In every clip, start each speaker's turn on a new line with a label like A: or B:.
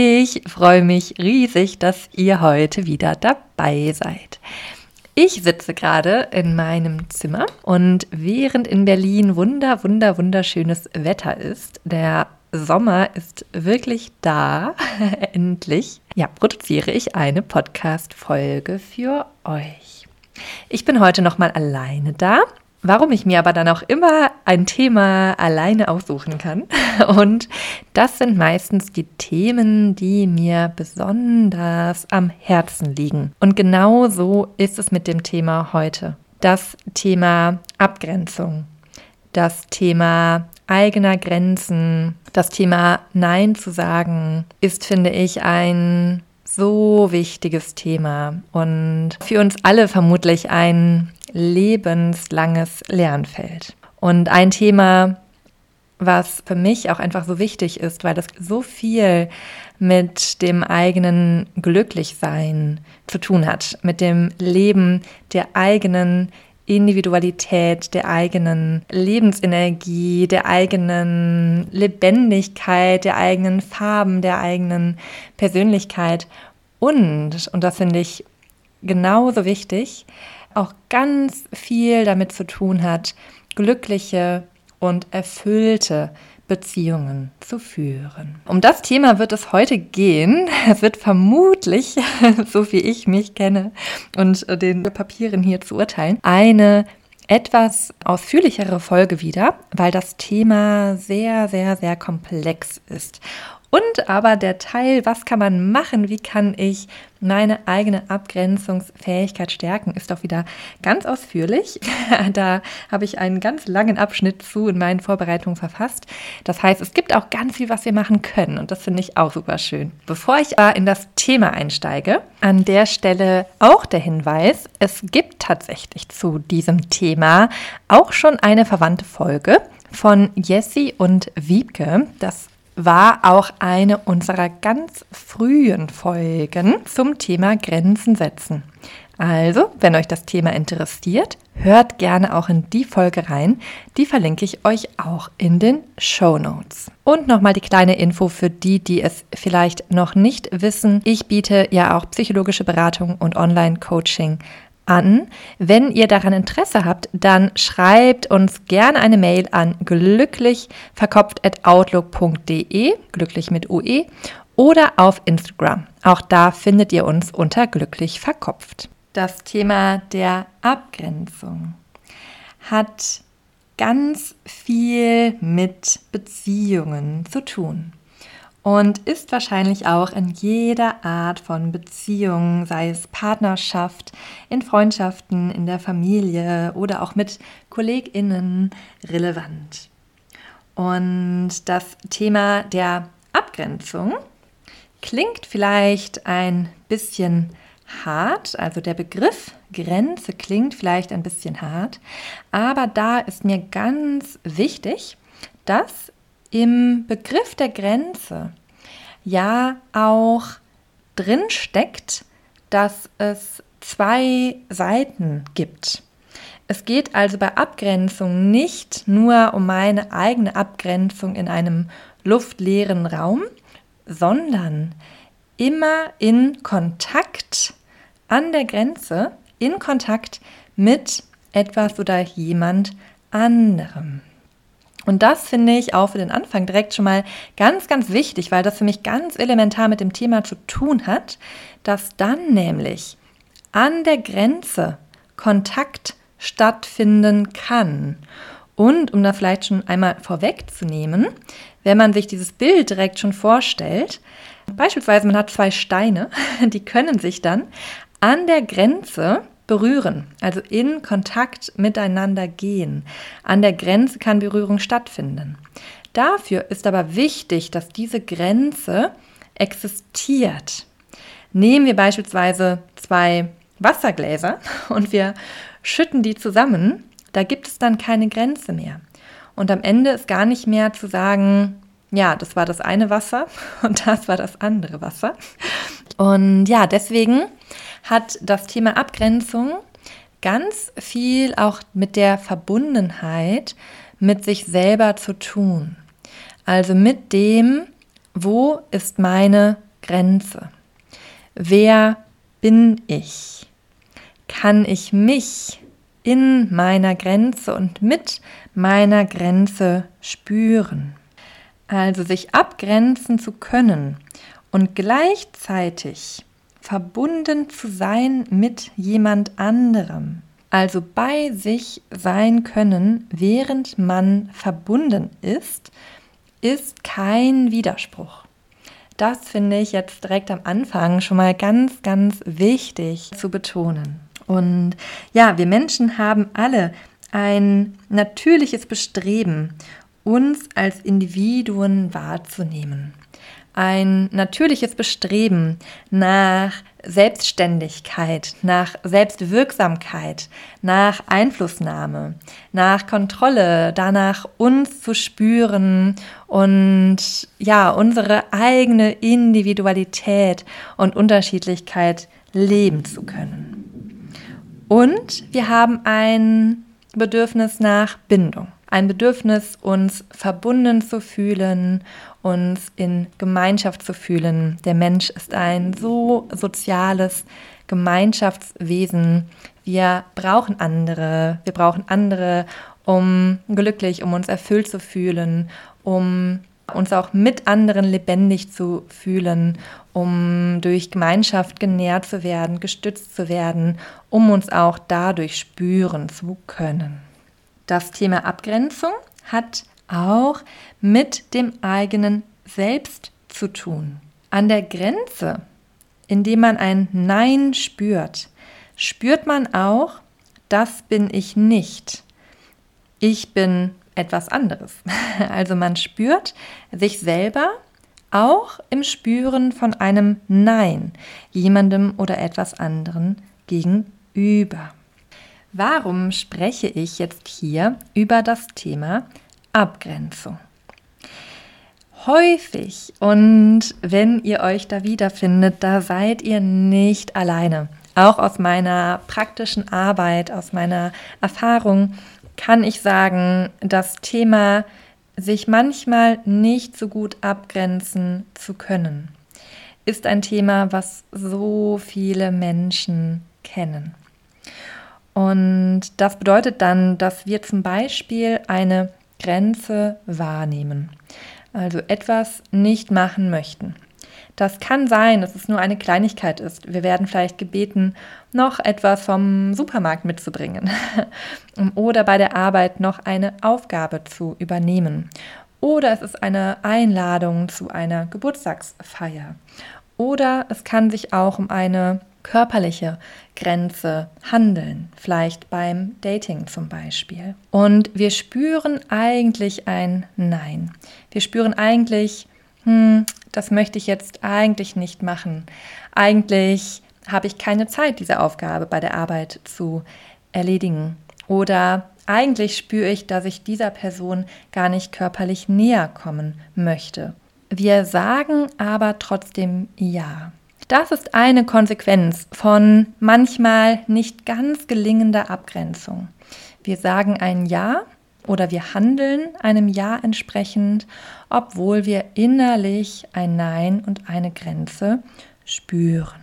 A: Ich freue mich riesig, dass ihr heute wieder dabei seid. Ich sitze gerade in meinem Zimmer und während in Berlin wunder, wunder, wunderschönes Wetter ist, der Sommer ist wirklich da, endlich, ja, produziere ich eine Podcast-Folge für euch. Ich bin heute nochmal alleine da Warum ich mir aber dann auch immer ein Thema alleine aussuchen kann. Und das sind meistens die Themen, die mir besonders am Herzen liegen. Und genau so ist es mit dem Thema heute. Das Thema Abgrenzung, das Thema eigener Grenzen, das Thema Nein zu sagen, ist, finde ich, ein so wichtiges Thema und für uns alle vermutlich ein lebenslanges Lernfeld. Und ein Thema, was für mich auch einfach so wichtig ist, weil das so viel mit dem eigenen Glücklichsein zu tun hat, mit dem Leben der eigenen Individualität, der eigenen Lebensenergie, der eigenen Lebendigkeit, der eigenen Farben, der eigenen Persönlichkeit und, und das finde ich genauso wichtig, auch ganz viel damit zu tun hat, glückliche und erfüllte Beziehungen zu führen. Um das Thema wird es heute gehen. Es wird vermutlich, so wie ich mich kenne und den Papieren hier zu urteilen, eine etwas ausführlichere Folge wieder, weil das Thema sehr, sehr, sehr komplex ist. Und aber der Teil, was kann man machen, wie kann ich meine eigene Abgrenzungsfähigkeit stärken, ist auch wieder ganz ausführlich. da habe ich einen ganz langen Abschnitt zu in meinen Vorbereitungen verfasst. Das heißt, es gibt auch ganz viel, was wir machen können und das finde ich auch super schön. Bevor ich in das Thema einsteige, an der Stelle auch der Hinweis, es gibt tatsächlich zu diesem Thema auch schon eine verwandte Folge von Jessie und Wiebke. Das war auch eine unserer ganz frühen Folgen zum Thema Grenzen setzen. Also, wenn euch das Thema interessiert, hört gerne auch in die Folge rein. Die verlinke ich euch auch in den Show Notes. Und nochmal die kleine Info für die, die es vielleicht noch nicht wissen. Ich biete ja auch psychologische Beratung und Online-Coaching an. Wenn ihr daran Interesse habt, dann schreibt uns gerne eine Mail an glücklichverkopft.outlook.de, glücklich mit UE, oder auf Instagram. Auch da findet ihr uns unter glücklich verkopft. Das Thema der Abgrenzung hat ganz viel mit Beziehungen zu tun und ist wahrscheinlich auch in jeder Art von Beziehung, sei es Partnerschaft, in Freundschaften, in der Familie oder auch mit Kolleginnen relevant. Und das Thema der Abgrenzung klingt vielleicht ein bisschen hart, also der Begriff Grenze klingt vielleicht ein bisschen hart, aber da ist mir ganz wichtig, dass im Begriff der Grenze ja auch drin steckt, dass es zwei Seiten gibt. Es geht also bei Abgrenzung nicht nur um meine eigene Abgrenzung in einem luftleeren Raum, sondern immer in Kontakt an der Grenze, in Kontakt mit etwas oder jemand anderem. Und das finde ich auch für den Anfang direkt schon mal ganz, ganz wichtig, weil das für mich ganz elementar mit dem Thema zu tun hat, dass dann nämlich an der Grenze Kontakt stattfinden kann. Und um da vielleicht schon einmal vorwegzunehmen, wenn man sich dieses Bild direkt schon vorstellt, beispielsweise man hat zwei Steine, die können sich dann an der Grenze berühren, also in Kontakt miteinander gehen. An der Grenze kann Berührung stattfinden. Dafür ist aber wichtig, dass diese Grenze existiert. Nehmen wir beispielsweise zwei Wassergläser und wir schütten die zusammen, da gibt es dann keine Grenze mehr. Und am Ende ist gar nicht mehr zu sagen, ja, das war das eine Wasser und das war das andere Wasser. Und ja, deswegen hat das Thema Abgrenzung ganz viel auch mit der Verbundenheit mit sich selber zu tun. Also mit dem, wo ist meine Grenze? Wer bin ich? Kann ich mich in meiner Grenze und mit meiner Grenze spüren? Also sich abgrenzen zu können und gleichzeitig verbunden zu sein mit jemand anderem. Also bei sich sein können, während man verbunden ist, ist kein Widerspruch. Das finde ich jetzt direkt am Anfang schon mal ganz, ganz wichtig zu betonen. Und ja, wir Menschen haben alle ein natürliches Bestreben, uns als Individuen wahrzunehmen. Ein natürliches Bestreben nach Selbstständigkeit, nach Selbstwirksamkeit, nach Einflussnahme, nach Kontrolle, danach uns zu spüren und ja, unsere eigene Individualität und Unterschiedlichkeit leben zu können. Und wir haben ein Bedürfnis nach Bindung ein Bedürfnis, uns verbunden zu fühlen, uns in Gemeinschaft zu fühlen. Der Mensch ist ein so soziales Gemeinschaftswesen. Wir brauchen andere. Wir brauchen andere, um glücklich, um uns erfüllt zu fühlen, um uns auch mit anderen lebendig zu fühlen, um durch Gemeinschaft genährt zu werden, gestützt zu werden, um uns auch dadurch spüren zu können. Das Thema Abgrenzung hat auch mit dem eigenen Selbst zu tun. An der Grenze, indem man ein Nein spürt, spürt man auch, das bin ich nicht. Ich bin etwas anderes. Also man spürt sich selber auch im Spüren von einem Nein, jemandem oder etwas anderen gegenüber. Warum spreche ich jetzt hier über das Thema Abgrenzung? Häufig und wenn ihr euch da wiederfindet, da seid ihr nicht alleine. Auch aus meiner praktischen Arbeit, aus meiner Erfahrung kann ich sagen, das Thema sich manchmal nicht so gut abgrenzen zu können, ist ein Thema, was so viele Menschen kennen. Und das bedeutet dann, dass wir zum Beispiel eine Grenze wahrnehmen, also etwas nicht machen möchten. Das kann sein, dass es nur eine Kleinigkeit ist. Wir werden vielleicht gebeten, noch etwas vom Supermarkt mitzubringen oder bei der Arbeit noch eine Aufgabe zu übernehmen. Oder es ist eine Einladung zu einer Geburtstagsfeier. Oder es kann sich auch um eine körperliche Grenze handeln, vielleicht beim Dating zum Beispiel. Und wir spüren eigentlich ein Nein. Wir spüren eigentlich, hm, das möchte ich jetzt eigentlich nicht machen. Eigentlich habe ich keine Zeit, diese Aufgabe bei der Arbeit zu erledigen. Oder eigentlich spüre ich, dass ich dieser Person gar nicht körperlich näher kommen möchte. Wir sagen aber trotzdem Ja. Das ist eine Konsequenz von manchmal nicht ganz gelingender Abgrenzung. Wir sagen ein Ja oder wir handeln einem Ja entsprechend, obwohl wir innerlich ein Nein und eine Grenze spüren.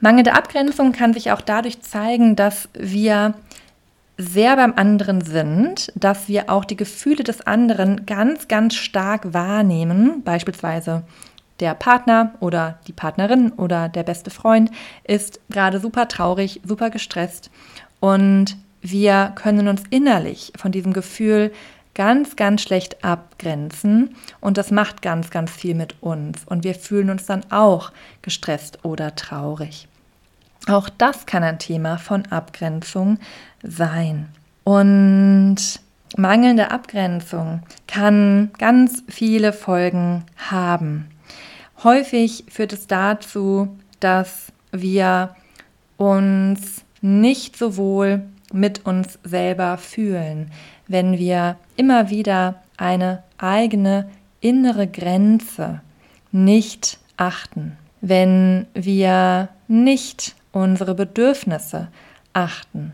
A: Mangelnde Abgrenzung kann sich auch dadurch zeigen, dass wir sehr beim anderen sind, dass wir auch die Gefühle des anderen ganz, ganz stark wahrnehmen, beispielsweise der Partner oder die Partnerin oder der beste Freund ist gerade super traurig, super gestresst und wir können uns innerlich von diesem Gefühl ganz, ganz schlecht abgrenzen und das macht ganz, ganz viel mit uns und wir fühlen uns dann auch gestresst oder traurig. Auch das kann ein Thema von Abgrenzung sein. Und mangelnde Abgrenzung kann ganz viele Folgen haben. Häufig führt es dazu, dass wir uns nicht so wohl mit uns selber fühlen, wenn wir immer wieder eine eigene innere Grenze nicht achten, wenn wir nicht unsere Bedürfnisse achten,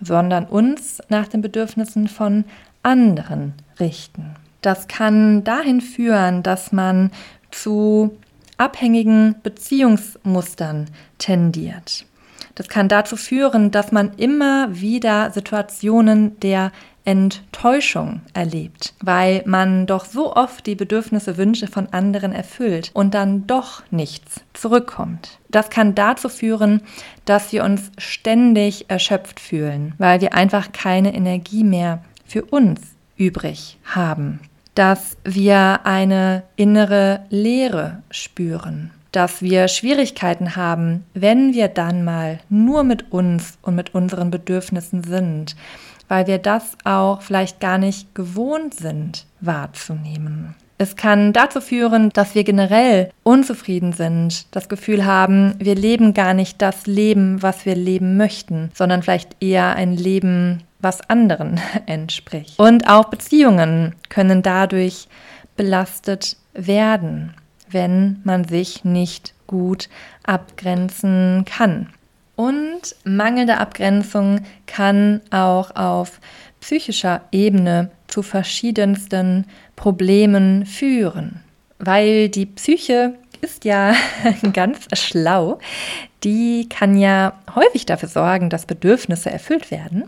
A: sondern uns nach den Bedürfnissen von anderen richten. Das kann dahin führen, dass man zu abhängigen Beziehungsmustern tendiert. Das kann dazu führen, dass man immer wieder Situationen der Enttäuschung erlebt, weil man doch so oft die Bedürfnisse, Wünsche von anderen erfüllt und dann doch nichts zurückkommt. Das kann dazu führen, dass wir uns ständig erschöpft fühlen, weil wir einfach keine Energie mehr für uns übrig haben. Dass wir eine innere Leere spüren dass wir Schwierigkeiten haben, wenn wir dann mal nur mit uns und mit unseren Bedürfnissen sind, weil wir das auch vielleicht gar nicht gewohnt sind wahrzunehmen. Es kann dazu führen, dass wir generell unzufrieden sind, das Gefühl haben, wir leben gar nicht das Leben, was wir leben möchten, sondern vielleicht eher ein Leben, was anderen entspricht. Und auch Beziehungen können dadurch belastet werden wenn man sich nicht gut abgrenzen kann. Und mangelnde Abgrenzung kann auch auf psychischer Ebene zu verschiedensten Problemen führen, weil die Psyche ist ja ganz schlau. Die kann ja häufig dafür sorgen, dass Bedürfnisse erfüllt werden.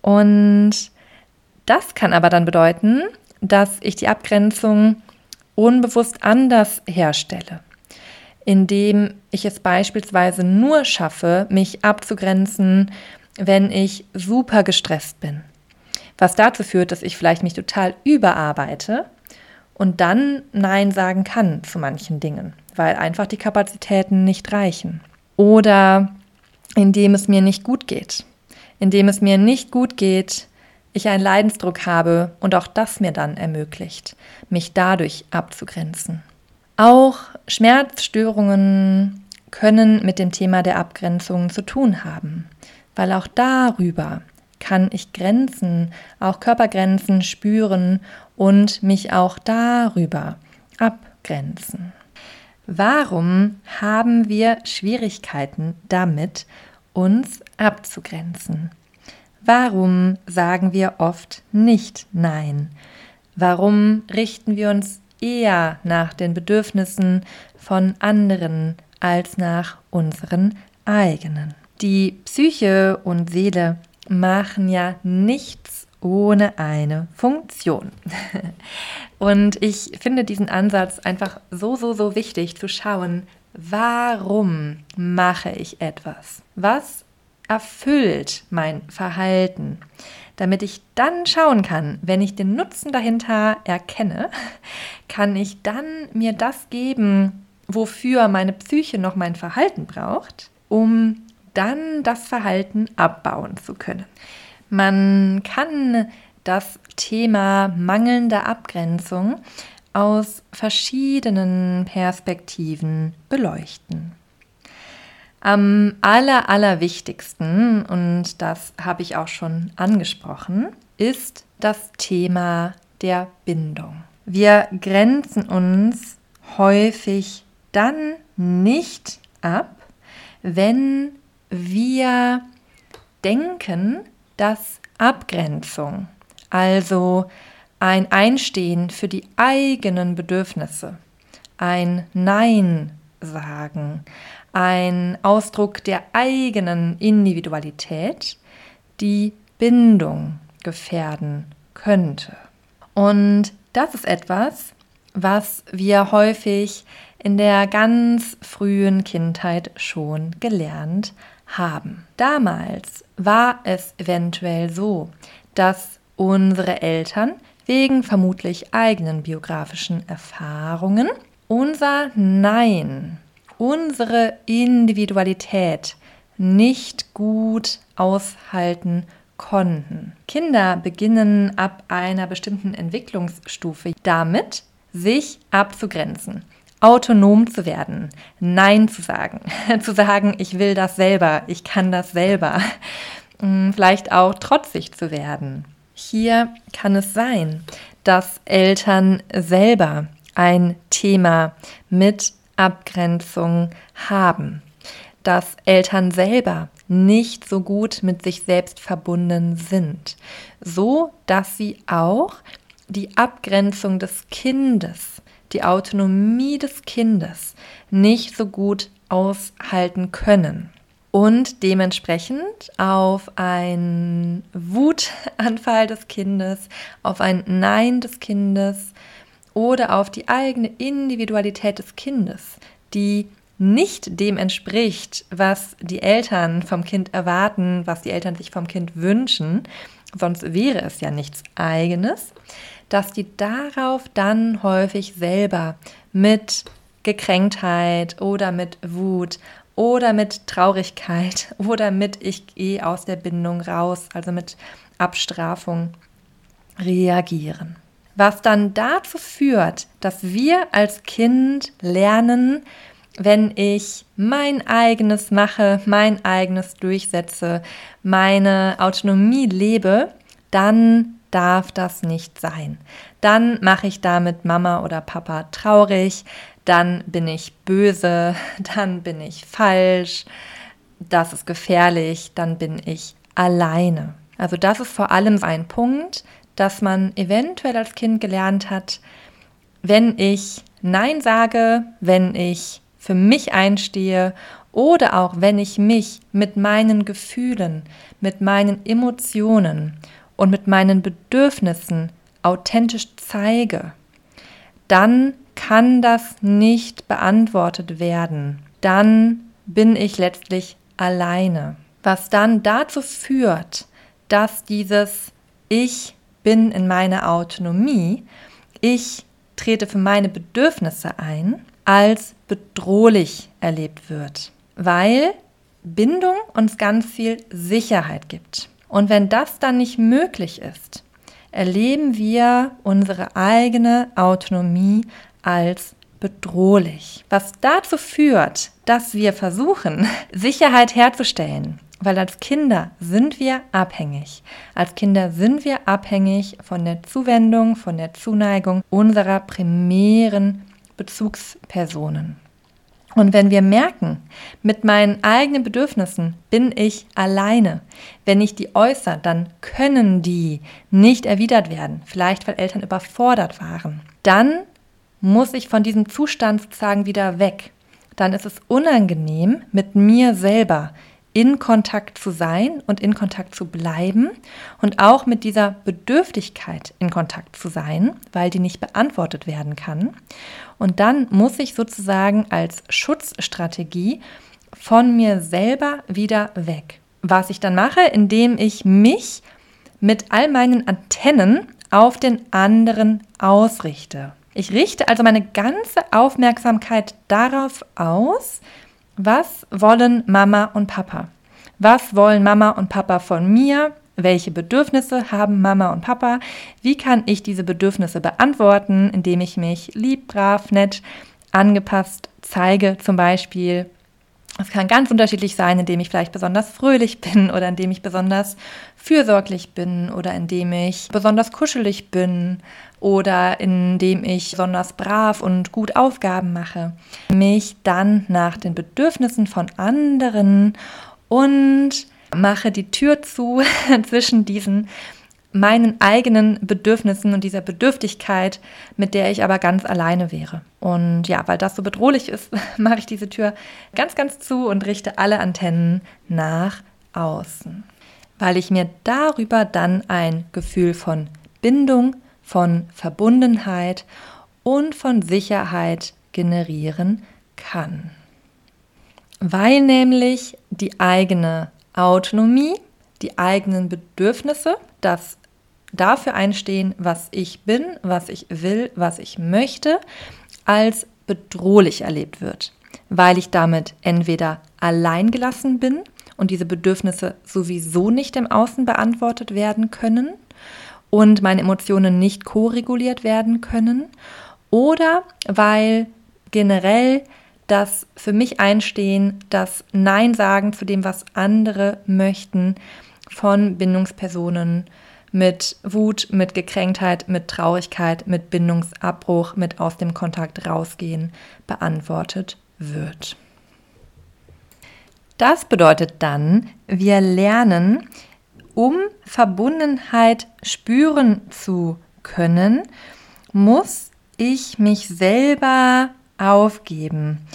A: Und das kann aber dann bedeuten, dass ich die Abgrenzung unbewusst anders herstelle, indem ich es beispielsweise nur schaffe, mich abzugrenzen, wenn ich super gestresst bin. Was dazu führt, dass ich vielleicht mich total überarbeite und dann Nein sagen kann zu manchen Dingen, weil einfach die Kapazitäten nicht reichen. Oder indem es mir nicht gut geht. Indem es mir nicht gut geht, ich einen Leidensdruck habe und auch das mir dann ermöglicht, mich dadurch abzugrenzen. Auch Schmerzstörungen können mit dem Thema der Abgrenzung zu tun haben, weil auch darüber kann ich Grenzen, auch Körpergrenzen spüren und mich auch darüber abgrenzen. Warum haben wir Schwierigkeiten damit, uns abzugrenzen? Warum sagen wir oft nicht Nein? Warum richten wir uns eher nach den Bedürfnissen von anderen als nach unseren eigenen? Die Psyche und Seele machen ja nichts ohne eine Funktion. Und ich finde diesen Ansatz einfach so, so, so wichtig zu schauen, warum mache ich etwas? Was erfüllt mein Verhalten, damit ich dann schauen kann, wenn ich den Nutzen dahinter erkenne, kann ich dann mir das geben, wofür meine Psyche noch mein Verhalten braucht, um dann das Verhalten abbauen zu können. Man kann das Thema mangelnde Abgrenzung aus verschiedenen Perspektiven beleuchten. Am aller, allerwichtigsten, und das habe ich auch schon angesprochen, ist das Thema der Bindung. Wir grenzen uns häufig dann nicht ab, wenn wir denken, dass Abgrenzung, also ein Einstehen für die eigenen Bedürfnisse, ein Nein sagen, ein Ausdruck der eigenen Individualität, die Bindung gefährden könnte. Und das ist etwas, was wir häufig in der ganz frühen Kindheit schon gelernt haben. Damals war es eventuell so, dass unsere Eltern wegen vermutlich eigenen biografischen Erfahrungen unser Nein unsere Individualität nicht gut aushalten konnten. Kinder beginnen ab einer bestimmten Entwicklungsstufe damit, sich abzugrenzen. Autonom zu werden, Nein zu sagen, zu sagen, ich will das selber, ich kann das selber, hm, vielleicht auch trotzig zu werden. Hier kann es sein, dass Eltern selber ein Thema mit Abgrenzung haben, dass Eltern selber nicht so gut mit sich selbst verbunden sind, so dass sie auch die Abgrenzung des Kindes, die Autonomie des Kindes nicht so gut aushalten können und dementsprechend auf einen Wutanfall des Kindes, auf ein Nein des Kindes oder auf die eigene Individualität des Kindes, die nicht dem entspricht, was die Eltern vom Kind erwarten, was die Eltern sich vom Kind wünschen, sonst wäre es ja nichts eigenes, dass die darauf dann häufig selber mit Gekränktheit oder mit Wut oder mit Traurigkeit oder mit ich gehe aus der Bindung raus, also mit Abstrafung reagieren. Was dann dazu führt, dass wir als Kind lernen, wenn ich mein eigenes mache, mein eigenes durchsetze, meine Autonomie lebe, dann darf das nicht sein. Dann mache ich damit Mama oder Papa traurig, dann bin ich böse, dann bin ich falsch, das ist gefährlich, dann bin ich alleine. Also das ist vor allem ein Punkt, dass man eventuell als Kind gelernt hat, wenn ich Nein sage, wenn ich für mich einstehe oder auch wenn ich mich mit meinen Gefühlen, mit meinen Emotionen und mit meinen Bedürfnissen authentisch zeige, dann kann das nicht beantwortet werden. Dann bin ich letztlich alleine. Was dann dazu führt, dass dieses Ich bin in meiner Autonomie, ich trete für meine Bedürfnisse ein, als bedrohlich erlebt wird, weil Bindung uns ganz viel Sicherheit gibt. Und wenn das dann nicht möglich ist, erleben wir unsere eigene Autonomie als bedrohlich. Was dazu führt, dass wir versuchen, Sicherheit herzustellen. Weil als Kinder sind wir abhängig. Als Kinder sind wir abhängig von der Zuwendung, von der Zuneigung unserer primären Bezugspersonen. Und wenn wir merken, mit meinen eigenen Bedürfnissen bin ich alleine, wenn ich die äußere, dann können die nicht erwidert werden, vielleicht weil Eltern überfordert waren. Dann muss ich von diesem Zustand sozusagen wieder weg. Dann ist es unangenehm, mit mir selber in Kontakt zu sein und in Kontakt zu bleiben und auch mit dieser Bedürftigkeit in Kontakt zu sein, weil die nicht beantwortet werden kann. Und dann muss ich sozusagen als Schutzstrategie von mir selber wieder weg. Was ich dann mache, indem ich mich mit all meinen Antennen auf den anderen ausrichte. Ich richte also meine ganze Aufmerksamkeit darauf aus, was wollen Mama und Papa? Was wollen Mama und Papa von mir? Welche Bedürfnisse haben Mama und Papa? Wie kann ich diese Bedürfnisse beantworten, indem ich mich lieb, brav, nett, angepasst zeige, zum Beispiel? Es kann ganz unterschiedlich sein, indem ich vielleicht besonders fröhlich bin oder indem ich besonders fürsorglich bin oder indem ich besonders kuschelig bin oder indem ich besonders brav und gut Aufgaben mache, mich dann nach den Bedürfnissen von anderen und mache die Tür zu zwischen diesen meinen eigenen Bedürfnissen und dieser Bedürftigkeit, mit der ich aber ganz alleine wäre. Und ja, weil das so bedrohlich ist, mache ich diese Tür ganz, ganz zu und richte alle Antennen nach außen, weil ich mir darüber dann ein Gefühl von Bindung, von Verbundenheit und von Sicherheit generieren kann. Weil nämlich die eigene Autonomie, die eigenen Bedürfnisse, das dafür einstehen, was ich bin, was ich will, was ich möchte, als bedrohlich erlebt wird, weil ich damit entweder allein gelassen bin und diese Bedürfnisse sowieso nicht im Außen beantwortet werden können und meine Emotionen nicht koreguliert werden können oder weil generell das für mich einstehen, das Nein sagen zu dem, was andere möchten von Bindungspersonen mit Wut, mit Gekränktheit, mit Traurigkeit, mit Bindungsabbruch, mit aus dem Kontakt rausgehen beantwortet wird. Das bedeutet dann, wir lernen, um Verbundenheit spüren zu können, muss ich mich selber aufgeben.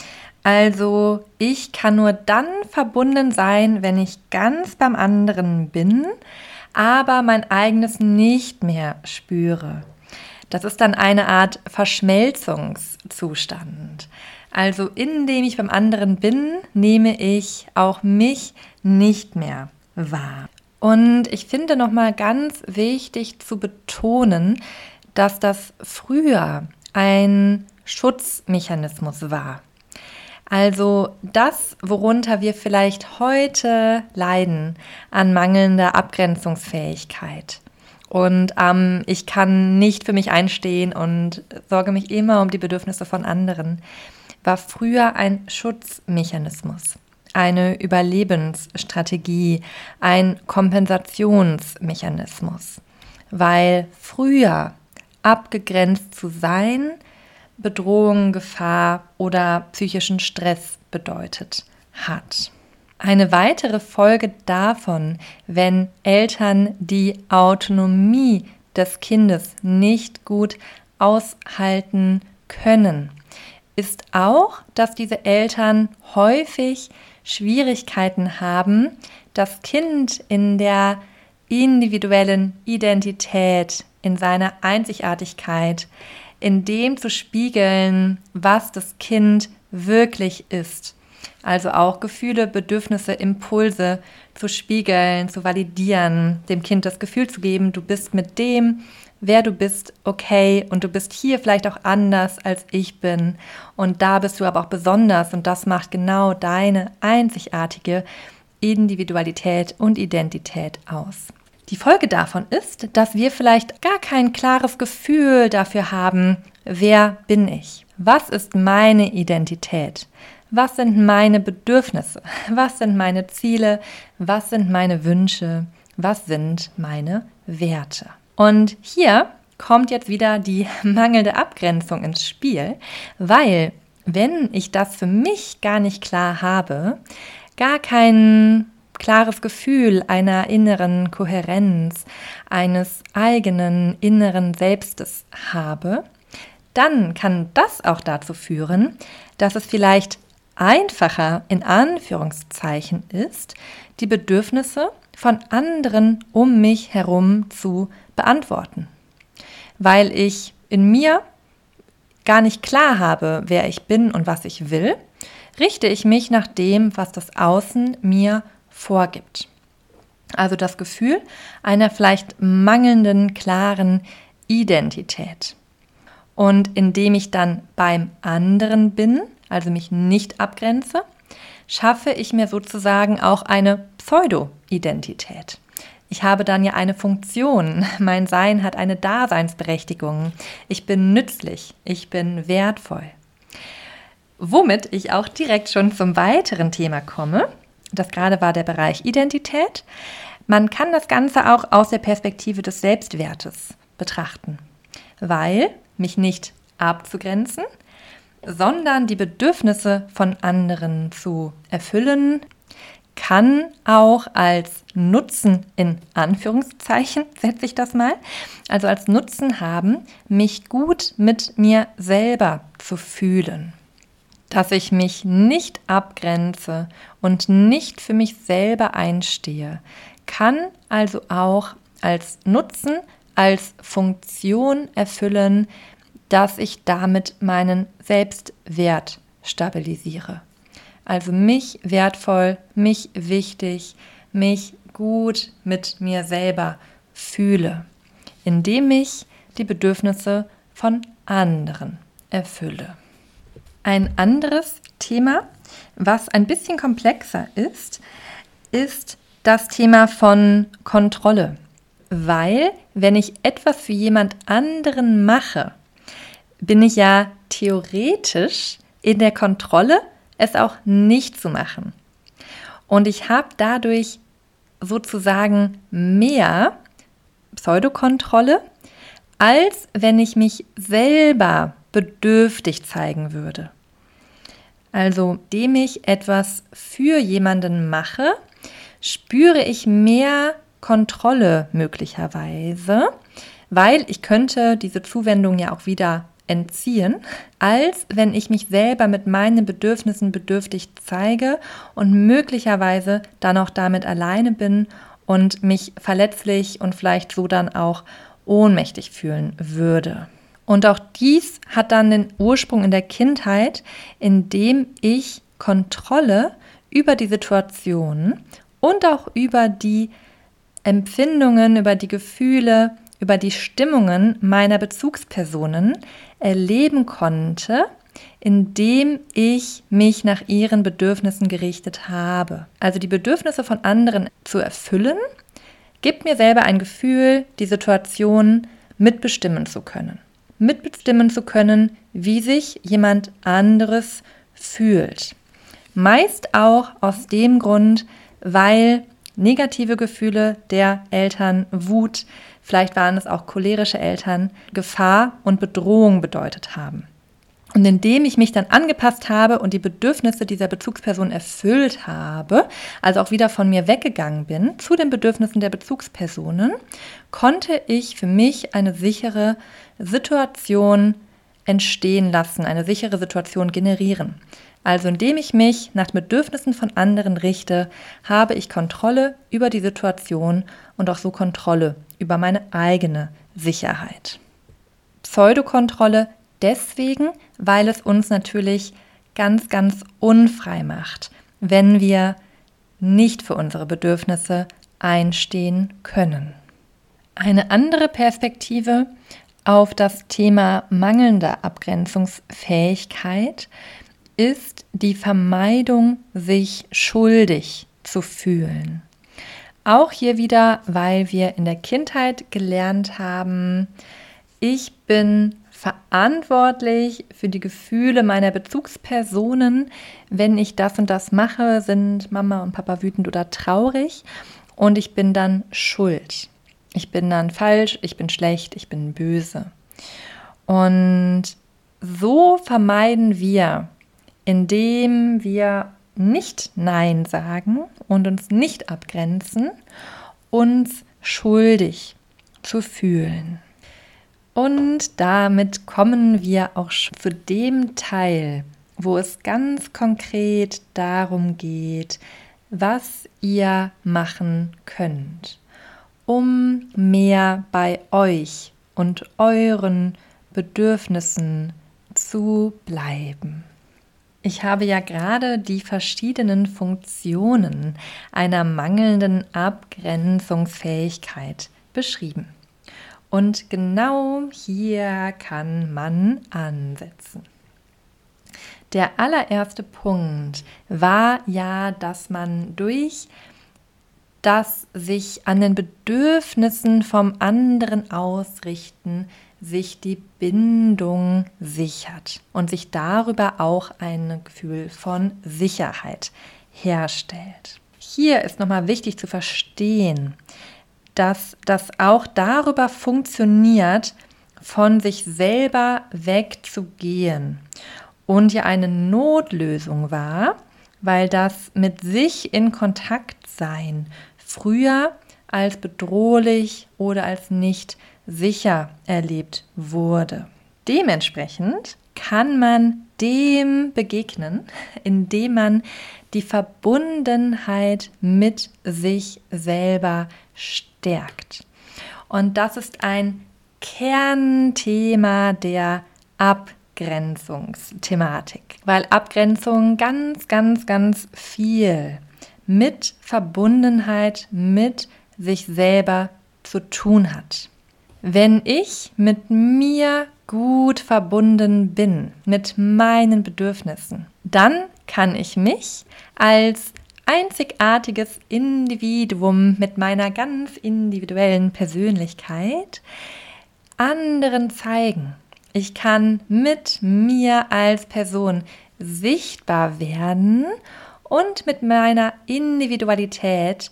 A: Also ich kann nur dann verbunden sein, wenn ich ganz beim anderen bin, aber mein eigenes nicht mehr spüre. Das ist dann eine Art Verschmelzungszustand. Also indem ich beim anderen bin, nehme ich auch mich nicht mehr wahr. Und ich finde nochmal ganz wichtig zu betonen, dass das früher ein Schutzmechanismus war. Also das, worunter wir vielleicht heute leiden an mangelnder Abgrenzungsfähigkeit. Und ähm, ich kann nicht für mich einstehen und sorge mich immer um die Bedürfnisse von anderen, war früher ein Schutzmechanismus, eine Überlebensstrategie, ein Kompensationsmechanismus. Weil früher abgegrenzt zu sein, Bedrohung, Gefahr oder psychischen Stress bedeutet hat. Eine weitere Folge davon, wenn Eltern die Autonomie des Kindes nicht gut aushalten können, ist auch, dass diese Eltern häufig Schwierigkeiten haben, das Kind in der individuellen Identität, in seiner Einzigartigkeit, in dem zu spiegeln, was das Kind wirklich ist. Also auch Gefühle, Bedürfnisse, Impulse zu spiegeln, zu validieren, dem Kind das Gefühl zu geben, du bist mit dem, wer du bist, okay und du bist hier vielleicht auch anders als ich bin und da bist du aber auch besonders und das macht genau deine einzigartige Individualität und Identität aus. Die Folge davon ist, dass wir vielleicht gar kein klares Gefühl dafür haben, wer bin ich? Was ist meine Identität? Was sind meine Bedürfnisse? Was sind meine Ziele? Was sind meine Wünsche? Was sind meine Werte? Und hier kommt jetzt wieder die mangelnde Abgrenzung ins Spiel, weil wenn ich das für mich gar nicht klar habe, gar kein klares Gefühl einer inneren Kohärenz, eines eigenen inneren Selbstes habe, dann kann das auch dazu führen, dass es vielleicht einfacher in Anführungszeichen ist, die Bedürfnisse von anderen um mich herum zu beantworten, weil ich in mir gar nicht klar habe, wer ich bin und was ich will, richte ich mich nach dem, was das Außen mir vorgibt. Also das Gefühl einer vielleicht mangelnden klaren Identität. Und indem ich dann beim anderen bin, also mich nicht abgrenze, schaffe ich mir sozusagen auch eine Pseudo-Identität. Ich habe dann ja eine Funktion, mein Sein hat eine Daseinsberechtigung, ich bin nützlich, ich bin wertvoll. Womit ich auch direkt schon zum weiteren Thema komme, das gerade war der Bereich Identität. Man kann das Ganze auch aus der Perspektive des Selbstwertes betrachten, weil mich nicht abzugrenzen, sondern die Bedürfnisse von anderen zu erfüllen, kann auch als Nutzen in Anführungszeichen, setze ich das mal, also als Nutzen haben, mich gut mit mir selber zu fühlen dass ich mich nicht abgrenze und nicht für mich selber einstehe, kann also auch als Nutzen, als Funktion erfüllen, dass ich damit meinen Selbstwert stabilisiere. Also mich wertvoll, mich wichtig, mich gut mit mir selber fühle, indem ich die Bedürfnisse von anderen erfülle. Ein anderes Thema, was ein bisschen komplexer ist, ist das Thema von Kontrolle. Weil, wenn ich etwas für jemand anderen mache, bin ich ja theoretisch in der Kontrolle, es auch nicht zu machen. Und ich habe dadurch sozusagen mehr Pseudokontrolle, als wenn ich mich selber bedürftig zeigen würde. Also, dem ich etwas für jemanden mache, spüre ich mehr Kontrolle möglicherweise, weil ich könnte diese Zuwendung ja auch wieder entziehen, als wenn ich mich selber mit meinen Bedürfnissen bedürftig zeige und möglicherweise dann auch damit alleine bin und mich verletzlich und vielleicht so dann auch ohnmächtig fühlen würde. Und auch dies hat dann den Ursprung in der Kindheit, in dem ich Kontrolle über die Situation und auch über die Empfindungen, über die Gefühle, über die Stimmungen meiner Bezugspersonen erleben konnte, indem ich mich nach ihren Bedürfnissen gerichtet habe. Also die Bedürfnisse von anderen zu erfüllen, gibt mir selber ein Gefühl, die Situation mitbestimmen zu können. Mitbestimmen zu können, wie sich jemand anderes fühlt. Meist auch aus dem Grund, weil negative Gefühle der Eltern, Wut, vielleicht waren es auch cholerische Eltern, Gefahr und Bedrohung bedeutet haben. Und indem ich mich dann angepasst habe und die Bedürfnisse dieser Bezugsperson erfüllt habe, also auch wieder von mir weggegangen bin zu den Bedürfnissen der Bezugspersonen, konnte ich für mich eine sichere Situation entstehen lassen, eine sichere Situation generieren. Also indem ich mich nach Bedürfnissen von anderen richte, habe ich Kontrolle über die Situation und auch so Kontrolle über meine eigene Sicherheit. Pseudokontrolle deswegen, weil es uns natürlich ganz, ganz unfrei macht, wenn wir nicht für unsere Bedürfnisse einstehen können. Eine andere Perspektive auf das Thema mangelnde Abgrenzungsfähigkeit ist die Vermeidung, sich schuldig zu fühlen. Auch hier wieder, weil wir in der Kindheit gelernt haben, ich bin verantwortlich für die Gefühle meiner Bezugspersonen. Wenn ich das und das mache, sind Mama und Papa wütend oder traurig und ich bin dann schuld. Ich bin dann falsch, ich bin schlecht, ich bin böse. Und so vermeiden wir indem wir nicht Nein sagen und uns nicht abgrenzen, uns schuldig zu fühlen. Und damit kommen wir auch zu dem Teil, wo es ganz konkret darum geht, was ihr machen könnt, um mehr bei euch und euren Bedürfnissen zu bleiben. Ich habe ja gerade die verschiedenen Funktionen einer mangelnden Abgrenzungsfähigkeit beschrieben. Und genau hier kann man ansetzen. Der allererste Punkt war ja, dass man durch das sich an den Bedürfnissen vom anderen ausrichten sich die Bindung sichert und sich darüber auch ein Gefühl von Sicherheit herstellt. Hier ist nochmal wichtig zu verstehen, dass das auch darüber funktioniert, von sich selber wegzugehen und ja eine Notlösung war, weil das mit sich in Kontakt sein früher als bedrohlich oder als nicht sicher erlebt wurde. Dementsprechend kann man dem begegnen, indem man die Verbundenheit mit sich selber stärkt. Und das ist ein Kernthema der Abgrenzungsthematik, weil Abgrenzung ganz, ganz, ganz viel mit Verbundenheit mit sich selber zu tun hat. Wenn ich mit mir gut verbunden bin, mit meinen Bedürfnissen, dann kann ich mich als einzigartiges Individuum mit meiner ganz individuellen Persönlichkeit anderen zeigen, Ich kann mit mir als Person sichtbar werden und mit meiner Individualität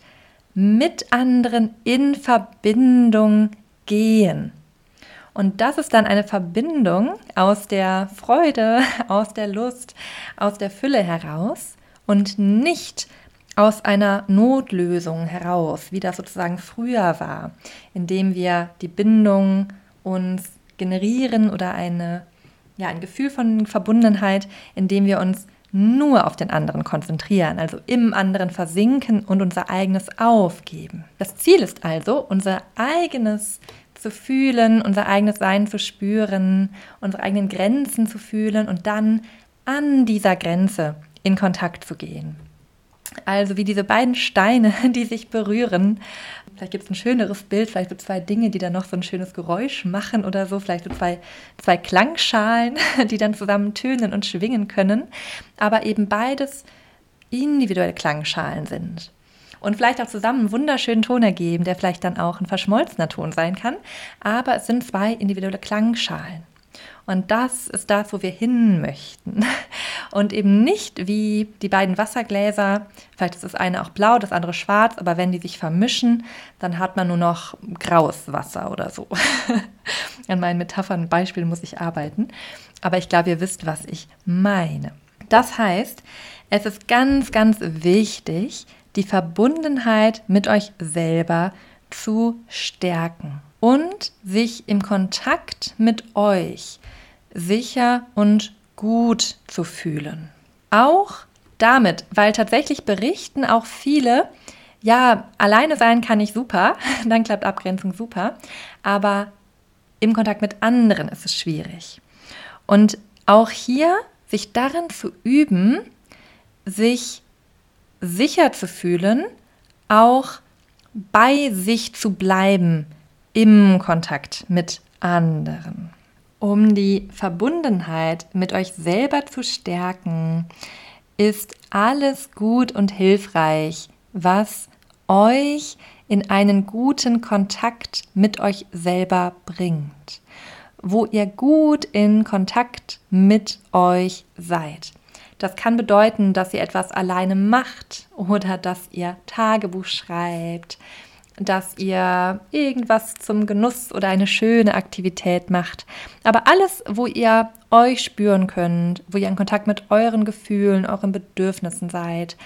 A: mit anderen in Verbindung gehen. Und das ist dann eine Verbindung aus der Freude, aus der Lust, aus der Fülle heraus und nicht aus einer Notlösung heraus, wie das sozusagen früher war, indem wir die Bindung uns generieren oder eine, ja, ein Gefühl von Verbundenheit, indem wir uns nur auf den anderen konzentrieren, also im anderen versinken und unser eigenes aufgeben. Das Ziel ist also, unser eigenes zu fühlen, unser eigenes Sein zu spüren, unsere eigenen Grenzen zu fühlen und dann an dieser Grenze in Kontakt zu gehen. Also wie diese beiden Steine, die sich berühren. Vielleicht gibt es ein schöneres Bild, vielleicht so zwei Dinge, die dann noch so ein schönes Geräusch machen oder so. Vielleicht so zwei, zwei Klangschalen, die dann zusammen tönen und schwingen können. Aber eben beides individuelle Klangschalen sind. Und vielleicht auch zusammen einen wunderschönen Ton ergeben, der vielleicht dann auch ein verschmolzener Ton sein kann. Aber es sind zwei individuelle Klangschalen. Und das ist das, wo wir hin möchten. Und eben nicht wie die beiden Wassergläser, vielleicht ist das eine auch blau, das andere schwarz, aber wenn die sich vermischen, dann hat man nur noch graues Wasser oder so. An meinen Metaphern und Beispielen muss ich arbeiten. Aber ich glaube, ihr wisst, was ich meine. Das heißt, es ist ganz, ganz wichtig, die Verbundenheit mit euch selber zu stärken und sich im Kontakt mit euch sicher und gut zu fühlen. Auch damit, weil tatsächlich berichten auch viele, ja, alleine sein kann ich super, dann klappt Abgrenzung super, aber im Kontakt mit anderen ist es schwierig. Und auch hier sich darin zu üben, sich sicher zu fühlen, auch bei sich zu bleiben im Kontakt mit anderen. Um die Verbundenheit mit euch selber zu stärken, ist alles gut und hilfreich, was euch in einen guten Kontakt mit euch selber bringt, wo ihr gut in Kontakt mit euch seid. Das kann bedeuten, dass ihr etwas alleine macht oder dass ihr Tagebuch schreibt, dass ihr irgendwas zum Genuss oder eine schöne Aktivität macht. Aber alles, wo ihr euch spüren könnt, wo ihr in Kontakt mit euren Gefühlen, euren Bedürfnissen seid,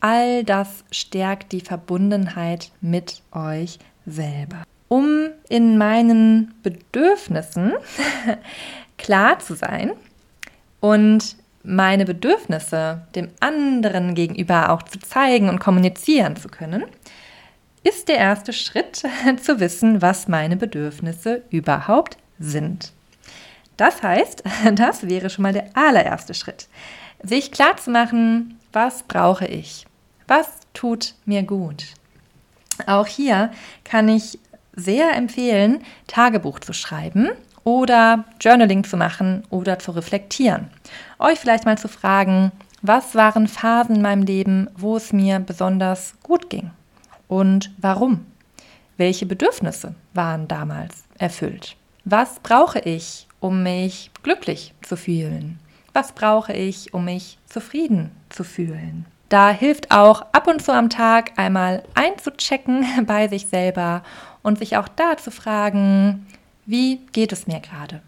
A: all das stärkt die Verbundenheit mit euch selber. Um in meinen Bedürfnissen klar zu sein und meine Bedürfnisse dem anderen gegenüber auch zu zeigen und kommunizieren zu können, ist der erste Schritt zu wissen, was meine Bedürfnisse überhaupt sind. Das heißt, das wäre schon mal der allererste Schritt. Sich klar zu machen, was brauche ich? Was tut mir gut? Auch hier kann ich sehr empfehlen, Tagebuch zu schreiben oder Journaling zu machen oder zu reflektieren. Euch vielleicht mal zu fragen, was waren Phasen in meinem Leben, wo es mir besonders gut ging? Und warum? Welche Bedürfnisse waren damals erfüllt? Was brauche ich, um mich glücklich zu fühlen? Was brauche ich, um mich zufrieden zu fühlen? Da hilft auch ab und zu am Tag einmal einzuchecken bei sich selber und sich auch da zu fragen, wie geht es mir gerade?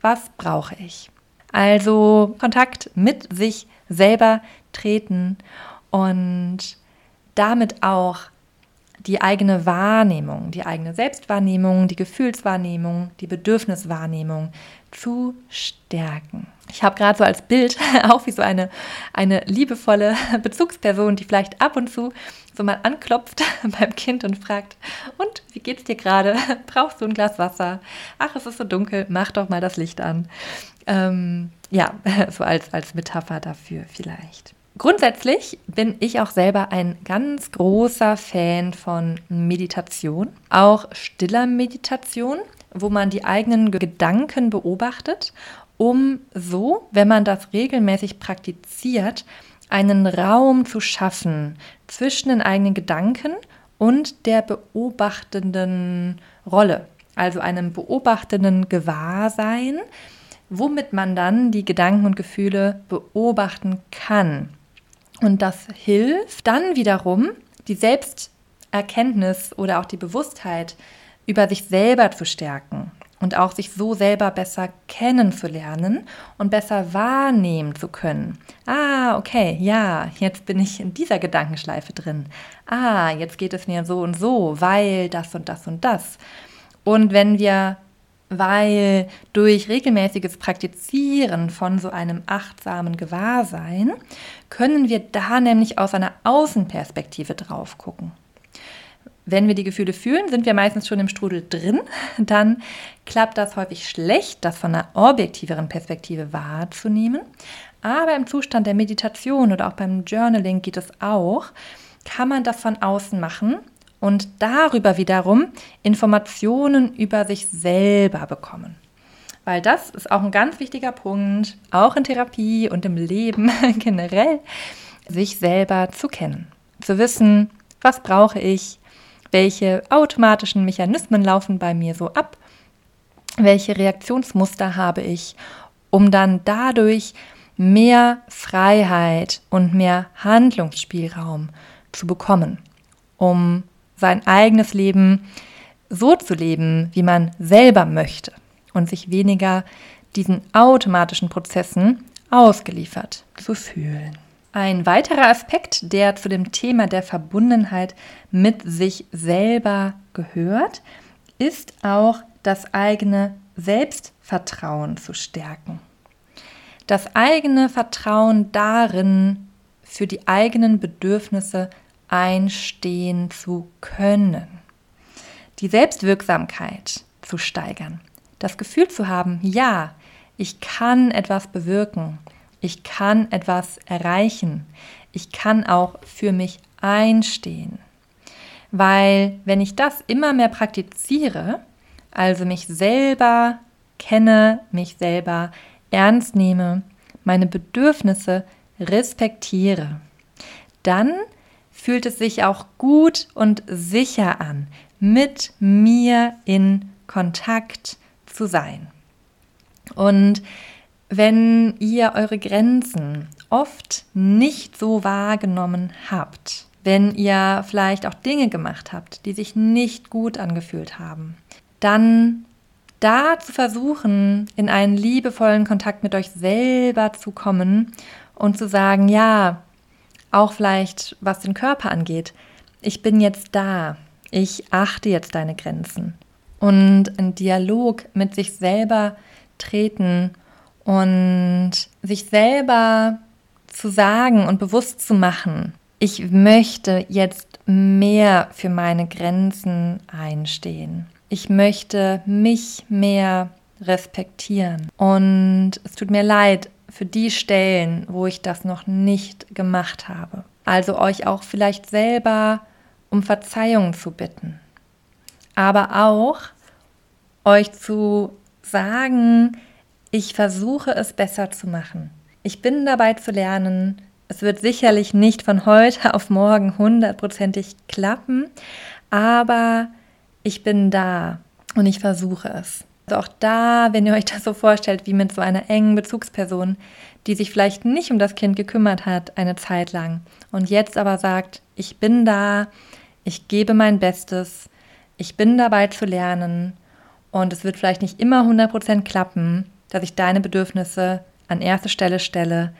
A: Was brauche ich? Also Kontakt mit sich selber treten und damit auch die eigene Wahrnehmung, die eigene Selbstwahrnehmung, die Gefühlswahrnehmung, die Bedürfniswahrnehmung zu stärken. Ich habe gerade so als Bild auch wie so eine, eine liebevolle Bezugsperson, die vielleicht ab und zu so mal anklopft beim Kind und fragt, und wie geht's dir gerade? Brauchst du ein Glas Wasser? Ach, es ist so dunkel, mach doch mal das Licht an. Ähm, ja, so als, als Metapher dafür vielleicht. Grundsätzlich bin ich auch selber ein ganz großer Fan von Meditation, auch stiller Meditation, wo man die eigenen Gedanken beobachtet, um so, wenn man das regelmäßig praktiziert, einen Raum zu schaffen zwischen den eigenen Gedanken und der beobachtenden Rolle also einem beobachtenden Gewahrsein, womit man dann die Gedanken und Gefühle beobachten kann. Und das hilft dann wiederum, die Selbsterkenntnis oder auch die Bewusstheit über sich selber zu stärken und auch sich so selber besser kennenzulernen und besser wahrnehmen zu können. Ah, okay, ja, jetzt bin ich in dieser Gedankenschleife drin. Ah, jetzt geht es mir so und so, weil das und das und das. Und wenn wir, weil durch regelmäßiges Praktizieren von so einem achtsamen Gewahrsein, können wir da nämlich aus einer Außenperspektive drauf gucken wenn wir die Gefühle fühlen, sind wir meistens schon im Strudel drin. Dann klappt das häufig schlecht, das von einer objektiveren Perspektive wahrzunehmen. Aber im Zustand der Meditation oder auch beim Journaling geht es auch, kann man das von außen machen und darüber wiederum Informationen über sich selber bekommen. Weil das ist auch ein ganz wichtiger Punkt, auch in Therapie und im Leben generell, sich selber zu kennen. Zu wissen, was brauche ich, welche automatischen Mechanismen laufen bei mir so ab? Welche Reaktionsmuster habe ich, um dann dadurch mehr Freiheit und mehr Handlungsspielraum zu bekommen, um sein eigenes Leben so zu leben, wie man selber möchte und sich weniger diesen automatischen Prozessen ausgeliefert zu fühlen. Ein weiterer Aspekt, der zu dem Thema der Verbundenheit mit sich selber gehört, ist auch das eigene Selbstvertrauen zu stärken. Das eigene Vertrauen darin, für die eigenen Bedürfnisse einstehen zu können. Die Selbstwirksamkeit zu steigern. Das Gefühl zu haben, ja, ich kann etwas bewirken. Ich kann etwas erreichen. Ich kann auch für mich einstehen. Weil wenn ich das immer mehr praktiziere, also mich selber kenne, mich selber ernst nehme, meine Bedürfnisse respektiere, dann fühlt es sich auch gut und sicher an, mit mir in Kontakt zu sein. Und wenn ihr eure Grenzen oft nicht so wahrgenommen habt, wenn ihr vielleicht auch Dinge gemacht habt, die sich nicht gut angefühlt haben, dann da zu versuchen, in einen liebevollen Kontakt mit euch selber zu kommen und zu sagen, ja, auch vielleicht was den Körper angeht, ich bin jetzt da, ich achte jetzt deine Grenzen und einen Dialog mit sich selber treten und sich selber zu sagen und bewusst zu machen, ich möchte jetzt mehr für meine Grenzen einstehen. Ich möchte mich mehr respektieren. Und es tut mir leid für die Stellen, wo ich das noch nicht gemacht habe. Also euch auch vielleicht selber um Verzeihung zu bitten. Aber auch euch zu sagen, ich versuche es besser zu machen. Ich bin dabei zu lernen. Es wird sicherlich nicht von heute auf morgen hundertprozentig klappen, aber ich bin da und ich versuche es. Also auch da, wenn ihr euch das so vorstellt, wie mit so einer engen Bezugsperson, die sich vielleicht nicht um das Kind gekümmert hat eine Zeit lang und jetzt aber sagt, ich bin da, ich gebe mein Bestes, ich bin dabei zu lernen und es wird vielleicht nicht immer 100% klappen, dass ich deine Bedürfnisse an erste Stelle stelle.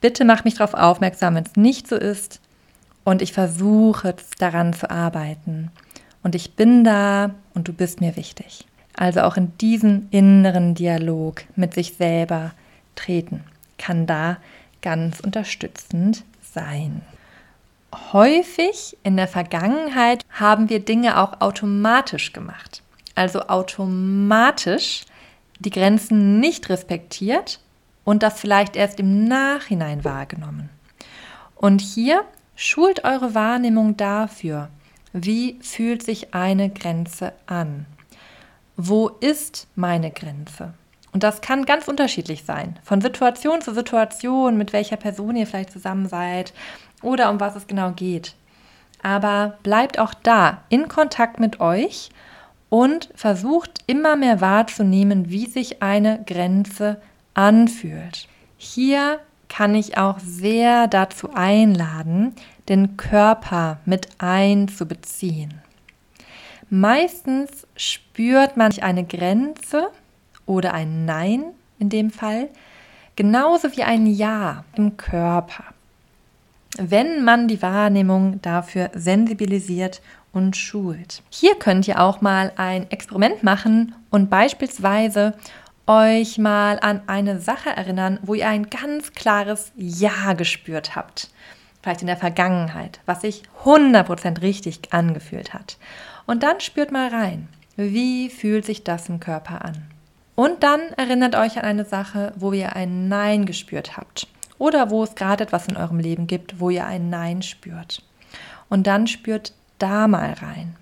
A: Bitte mach mich darauf aufmerksam, wenn es nicht so ist. Und ich versuche daran zu arbeiten. Und ich bin da und du bist mir wichtig. Also auch in diesen inneren Dialog mit sich selber treten kann da ganz unterstützend sein. Häufig in der Vergangenheit haben wir Dinge auch automatisch gemacht. Also automatisch die Grenzen nicht respektiert und das vielleicht erst im Nachhinein wahrgenommen. Und hier schult eure Wahrnehmung dafür, wie fühlt sich eine Grenze an? Wo ist meine Grenze? Und das kann ganz unterschiedlich sein, von Situation zu Situation, mit welcher Person ihr vielleicht zusammen seid oder um was es genau geht. Aber bleibt auch da in Kontakt mit euch und versucht immer mehr wahrzunehmen, wie sich eine Grenze anfühlt. Hier kann ich auch sehr dazu einladen, den Körper mit einzubeziehen. Meistens spürt man eine Grenze oder ein Nein in dem Fall, genauso wie ein Ja im Körper, wenn man die Wahrnehmung dafür sensibilisiert und schult. Hier könnt ihr auch mal ein Experiment machen und beispielsweise euch mal an eine Sache erinnern, wo ihr ein ganz klares Ja gespürt habt. Vielleicht in der Vergangenheit, was sich 100% richtig angefühlt hat. Und dann spürt mal rein, wie fühlt sich das im Körper an. Und dann erinnert euch an eine Sache, wo ihr ein Nein gespürt habt. Oder wo es gerade etwas in eurem Leben gibt, wo ihr ein Nein spürt. Und dann spürt da mal rein.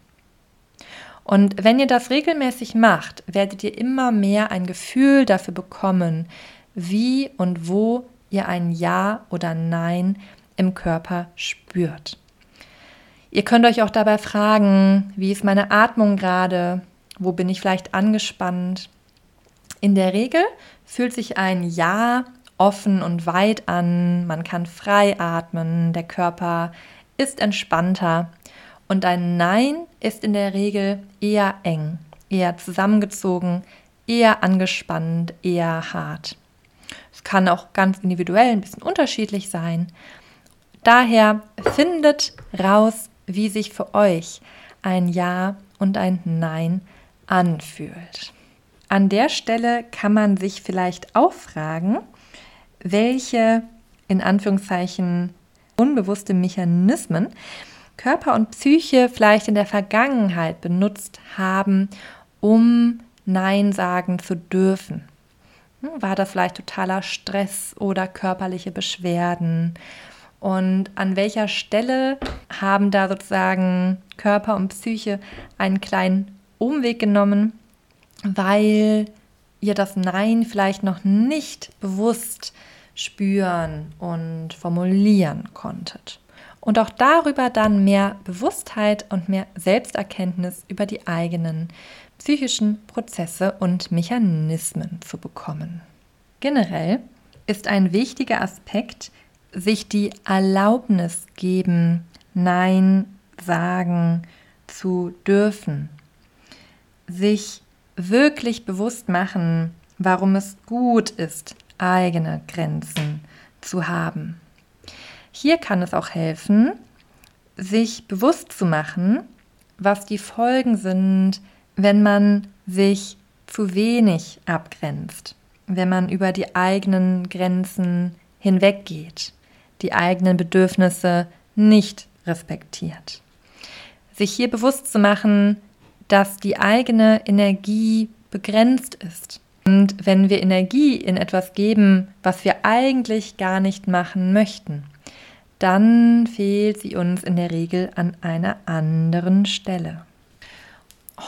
A: Und wenn ihr das regelmäßig macht, werdet ihr immer mehr ein Gefühl dafür bekommen, wie und wo ihr ein Ja oder Nein im Körper spürt. Ihr könnt euch auch dabei fragen, wie ist meine Atmung gerade? Wo bin ich vielleicht angespannt? In der Regel fühlt sich ein Ja offen und weit an, man kann frei atmen, der Körper ist entspannter und ein Nein ist in der Regel eher eng, eher zusammengezogen, eher angespannt, eher hart. Es kann auch ganz individuell ein bisschen unterschiedlich sein. Daher findet raus, wie sich für euch ein Ja und ein Nein anfühlt. An der Stelle kann man sich vielleicht auch fragen, welche in Anführungszeichen unbewusste Mechanismen Körper und Psyche vielleicht in der Vergangenheit benutzt haben, um Nein sagen zu dürfen. Hm, war das vielleicht totaler Stress oder körperliche Beschwerden? Und an welcher Stelle haben da sozusagen Körper und Psyche einen kleinen Umweg genommen, weil ihr das Nein vielleicht noch nicht bewusst spüren und formulieren konntet. Und auch darüber dann mehr Bewusstheit und mehr Selbsterkenntnis über die eigenen psychischen Prozesse und Mechanismen zu bekommen. Generell ist ein wichtiger Aspekt, sich die Erlaubnis geben, Nein sagen zu dürfen. Sich wirklich bewusst machen, warum es gut ist, eigene Grenzen zu haben. Hier kann es auch helfen, sich bewusst zu machen, was die Folgen sind, wenn man sich zu wenig abgrenzt, wenn man über die eigenen Grenzen hinweggeht, die eigenen Bedürfnisse nicht respektiert. Sich hier bewusst zu machen, dass die eigene Energie begrenzt ist und wenn wir Energie in etwas geben, was wir eigentlich gar nicht machen möchten, dann fehlt sie uns in der Regel an einer anderen Stelle.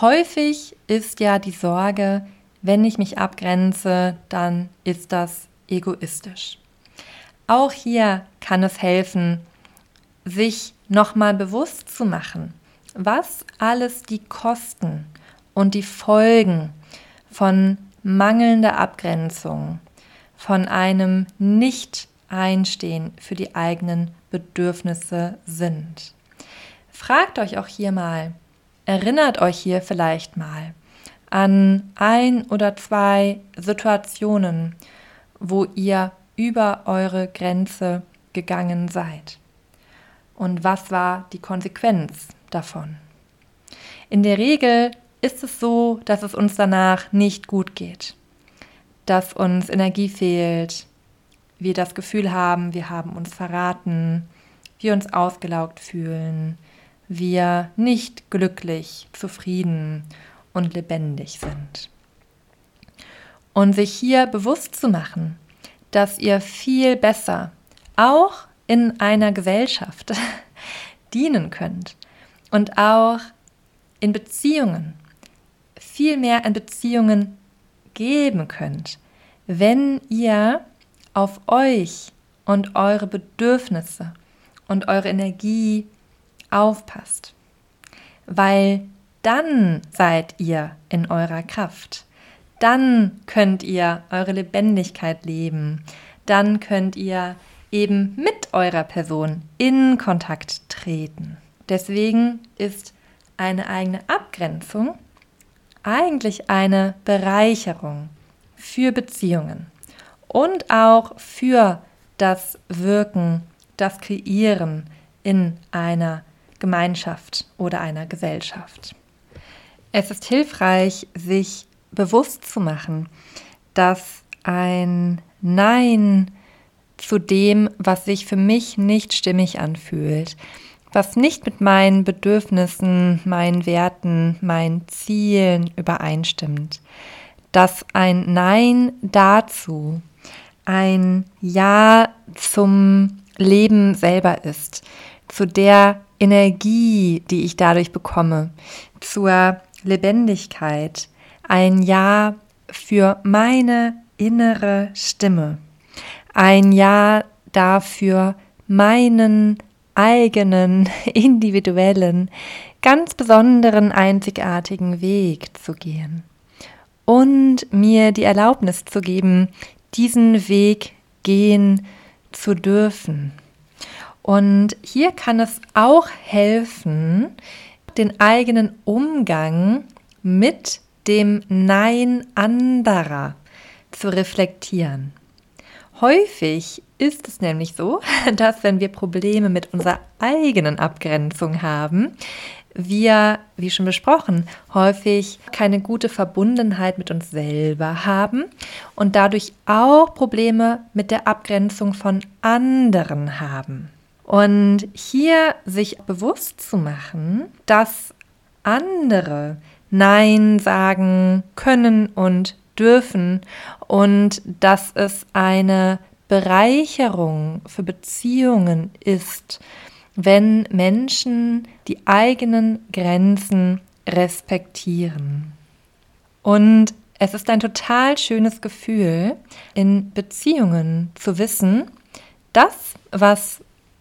A: Häufig ist ja die Sorge, wenn ich mich abgrenze, dann ist das egoistisch. Auch hier kann es helfen, sich nochmal bewusst zu machen, was alles die Kosten und die Folgen von mangelnde Abgrenzung, von einem Nicht-Einstehen für die eigenen Bedürfnisse sind. Fragt euch auch hier mal, erinnert euch hier vielleicht mal an ein oder zwei Situationen, wo ihr über eure Grenze gegangen seid. Und was war die Konsequenz davon? In der Regel ist es so, dass es uns danach nicht gut geht, dass uns Energie fehlt, wir das Gefühl haben, wir haben uns verraten, wir uns ausgelaugt fühlen, wir nicht glücklich, zufrieden und lebendig sind. Und sich hier bewusst zu machen, dass ihr viel besser auch in einer Gesellschaft dienen könnt und auch in Beziehungen viel mehr in Beziehungen geben könnt, wenn ihr auf euch und eure Bedürfnisse und eure Energie aufpasst. Weil dann seid ihr in eurer Kraft. Dann könnt ihr eure Lebendigkeit leben. Dann könnt ihr eben mit eurer Person in Kontakt treten. Deswegen ist eine eigene Abgrenzung eigentlich eine Bereicherung für Beziehungen und auch für das Wirken, das Kreieren in einer Gemeinschaft oder einer Gesellschaft. Es ist hilfreich, sich bewusst zu machen, dass ein Nein zu dem, was sich für mich nicht stimmig anfühlt, was nicht mit meinen Bedürfnissen, meinen Werten, meinen Zielen übereinstimmt, dass ein Nein dazu ein Ja zum Leben selber ist, zu der Energie, die ich dadurch bekomme, zur Lebendigkeit, ein Ja für meine innere Stimme, ein Ja dafür, meinen eigenen, individuellen, ganz besonderen, einzigartigen Weg zu gehen und mir die Erlaubnis zu geben, diesen Weg gehen zu dürfen. Und hier kann es auch helfen, den eigenen Umgang mit dem Nein anderer zu reflektieren. Häufig ist es nämlich so, dass wenn wir Probleme mit unserer eigenen Abgrenzung haben, wir, wie schon besprochen, häufig keine gute Verbundenheit mit uns selber haben und dadurch auch Probleme mit der Abgrenzung von anderen haben. Und hier sich bewusst zu machen, dass andere Nein sagen können und dürfen und dass es eine Bereicherung für Beziehungen ist, wenn Menschen die eigenen Grenzen respektieren. Und es ist ein total schönes Gefühl, in Beziehungen zu wissen, das, was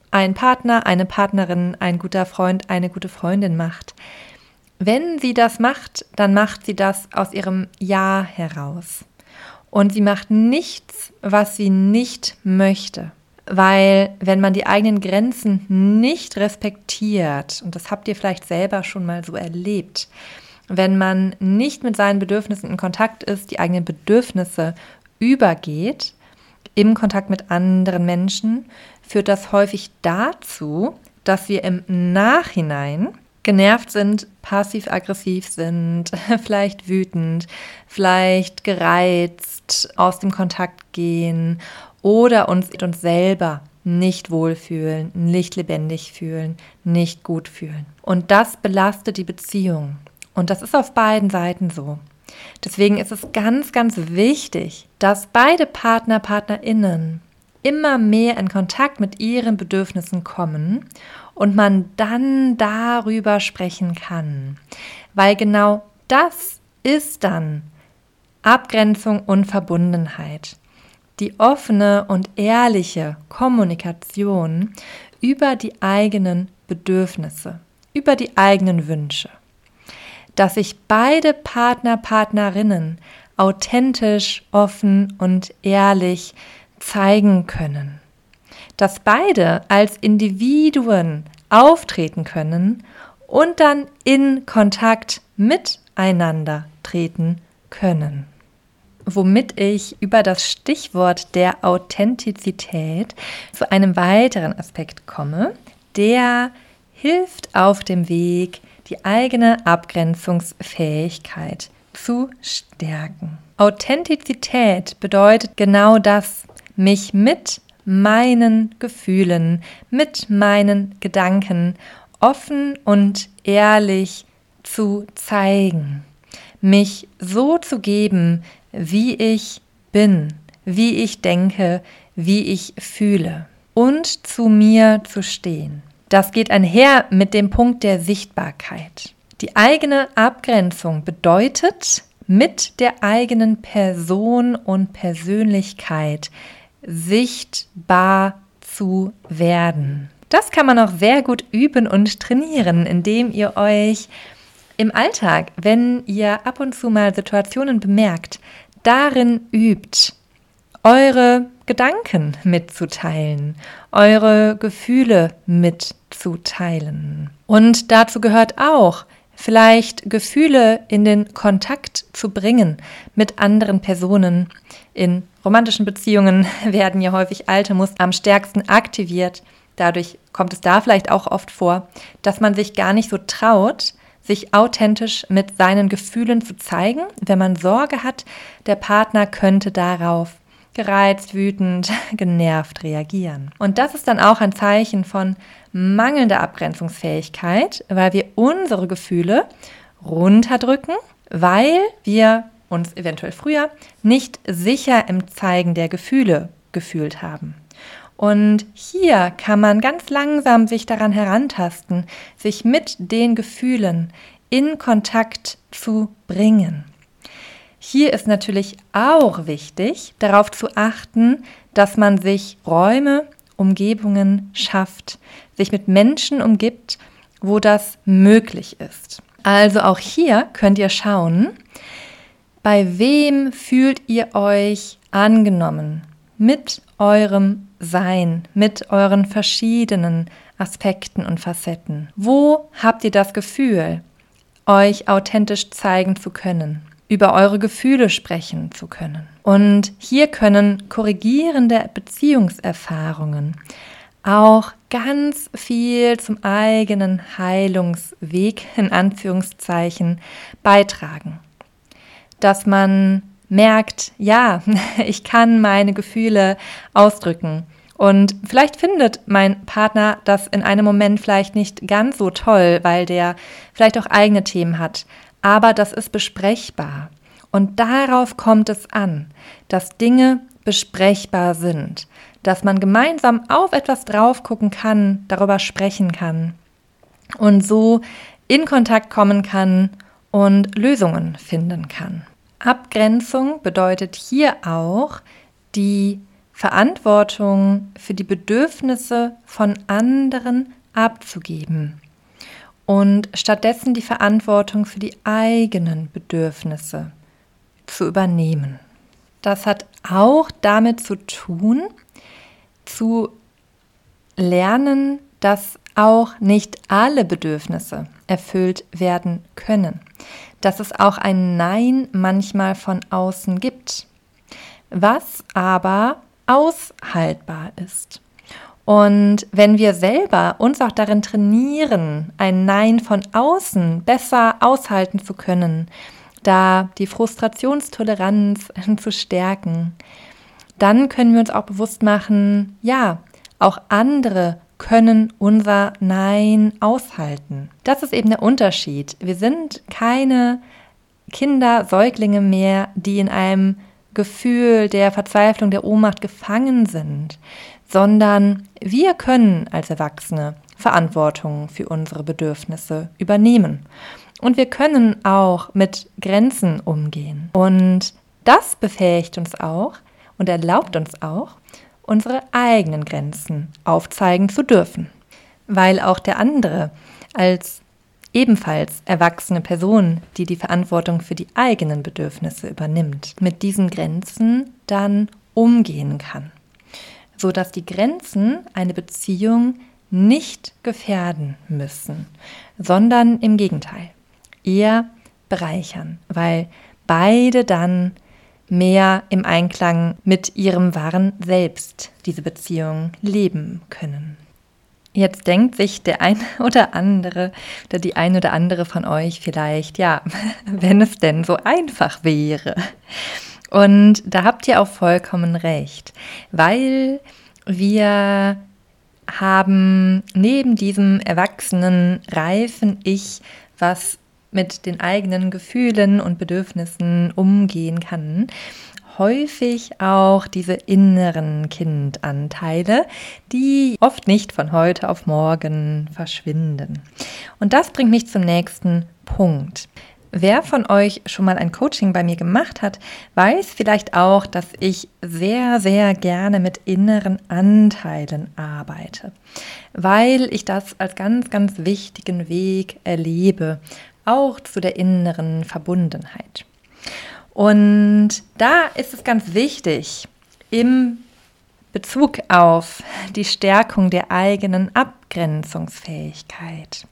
A: ein Partner, eine Partnerin, ein guter Freund, eine gute Freundin macht, wenn sie das macht, dann macht sie das aus ihrem Ja heraus. Und sie macht nichts, was sie nicht möchte. Weil wenn man die eigenen Grenzen nicht respektiert, und das habt ihr vielleicht selber schon mal so erlebt, wenn man nicht mit seinen Bedürfnissen in Kontakt ist, die eigenen Bedürfnisse übergeht, im Kontakt mit anderen Menschen, führt das häufig dazu, dass wir im Nachhinein genervt sind, passiv-aggressiv sind, vielleicht wütend, vielleicht gereizt, aus dem Kontakt gehen oder uns mit uns selber nicht wohlfühlen, nicht lebendig fühlen, nicht gut fühlen. Und das belastet die Beziehung. Und das ist auf beiden Seiten so. Deswegen ist es ganz, ganz wichtig, dass beide Partner, Partnerinnen immer mehr in Kontakt mit ihren Bedürfnissen kommen und man dann darüber sprechen kann. Weil genau das ist dann Abgrenzung und Verbundenheit die offene und ehrliche Kommunikation über die eigenen Bedürfnisse, über die eigenen Wünsche. Dass sich beide Partner, Partnerinnen authentisch, offen und ehrlich zeigen können. Dass beide als Individuen auftreten können und dann in Kontakt miteinander treten können womit ich über das Stichwort der Authentizität zu einem weiteren Aspekt komme, der hilft auf dem Weg, die eigene Abgrenzungsfähigkeit zu stärken. Authentizität bedeutet genau das, mich mit meinen Gefühlen, mit meinen Gedanken offen und ehrlich zu zeigen, mich so zu geben, wie ich bin, wie ich denke, wie ich fühle und zu mir zu stehen. Das geht einher mit dem Punkt der Sichtbarkeit. Die eigene Abgrenzung bedeutet, mit der eigenen Person und Persönlichkeit sichtbar zu werden. Das kann man auch sehr gut üben und trainieren, indem ihr euch Im Alltag, wenn ihr ab und zu mal Situationen bemerkt, darin übt, eure Gedanken mitzuteilen, eure Gefühle mitzuteilen. Und dazu gehört auch, vielleicht Gefühle in den Kontakt zu bringen mit anderen Personen. In romantischen Beziehungen werden ja häufig alte Muster am stärksten aktiviert. Dadurch kommt es da vielleicht auch oft vor, dass man sich gar nicht so traut, sich authentisch mit seinen Gefühlen zu zeigen, wenn man Sorge hat, der Partner könnte darauf gereizt, wütend, genervt reagieren. Und das ist dann auch ein Zeichen von mangelnder Abgrenzungsfähigkeit, weil wir unsere Gefühle runterdrücken, weil wir uns eventuell früher nicht sicher im Zeigen der Gefühle gefühlt haben. Und hier kann man ganz langsam sich daran herantasten, sich mit den Gefühlen in Kontakt zu bringen. Hier ist natürlich auch wichtig, darauf zu achten, dass man sich Räume, Umgebungen schafft, sich mit Menschen umgibt, wo das möglich ist. Also auch hier könnt ihr schauen, bei wem fühlt ihr euch angenommen mit eurem Sein, mit euren verschiedenen Aspekten und Facetten. Wo habt ihr das Gefühl, euch authentisch zeigen zu können? über eure Gefühle sprechen zu können. Und hier können korrigierende Beziehungserfahrungen auch ganz viel zum eigenen Heilungsweg in Anführungszeichen beitragen. Dass man merkt, ja, ich kann meine Gefühle ausdrücken. Und vielleicht findet mein Partner das in einem Moment vielleicht nicht ganz so toll, weil der vielleicht auch eigene Themen hat aber das ist besprechbar. Und darauf kommt es an, dass Dinge besprechbar sind, dass man gemeinsam auf etwas drauf gucken kann, darüber sprechen kann und so in Kontakt kommen kann und Lösungen finden kann. Abgrenzung bedeutet hier auch die Verantwortung für die Bedürfnisse von anderen abzugeben und stattdessen die Verantwortung für die eigenen Bedürfnisse zu übernehmen. Das hat auch damit zu tun, zu lernen, dass auch nicht alle Bedürfnisse erfüllt werden können. Dass es auch ein Nein manchmal von außen gibt, was aber aushaltbar ist. Und wenn wir selber uns auch darin trainieren, ein Nein von außen besser aushalten zu können, da die Frustrationstoleranz zu stärken, dann können wir uns auch bewusst machen, ja, auch andere können unser Nein aushalten. Das ist eben der Unterschied. Wir sind keine Kinder, Säuglinge mehr, die in einem Gefühl der Verzweiflung, der Ohnmacht gefangen sind, sondern wir können als Erwachsene Verantwortung für unsere Bedürfnisse übernehmen. Und wir können auch mit Grenzen umgehen. Und das befähigt uns auch und erlaubt uns auch, unsere eigenen Grenzen aufzeigen zu dürfen. Weil auch der andere als ebenfalls erwachsene Person, die die Verantwortung für die eigenen Bedürfnisse übernimmt, mit diesen Grenzen dann umgehen kann sodass die Grenzen eine Beziehung nicht gefährden müssen, sondern im Gegenteil eher bereichern, weil beide dann mehr im Einklang mit ihrem wahren Selbst diese Beziehung leben können. Jetzt denkt sich der eine oder andere oder die eine oder andere von euch vielleicht, ja, wenn es denn so einfach wäre. Und da habt ihr auch vollkommen recht, weil wir haben neben diesem erwachsenen, reifen Ich, was mit den eigenen Gefühlen und Bedürfnissen umgehen kann, häufig auch diese inneren Kindanteile, die oft nicht von heute auf morgen verschwinden. Und das bringt mich zum nächsten Punkt. Wer von euch schon mal ein Coaching bei mir gemacht hat, weiß vielleicht auch, dass ich sehr, sehr gerne mit inneren Anteilen arbeite, weil ich das als ganz, ganz wichtigen Weg erlebe, auch zu der inneren Verbundenheit. Und da ist es ganz wichtig, im Bezug auf die Stärkung der eigenen Abgrenzungsfähigkeit,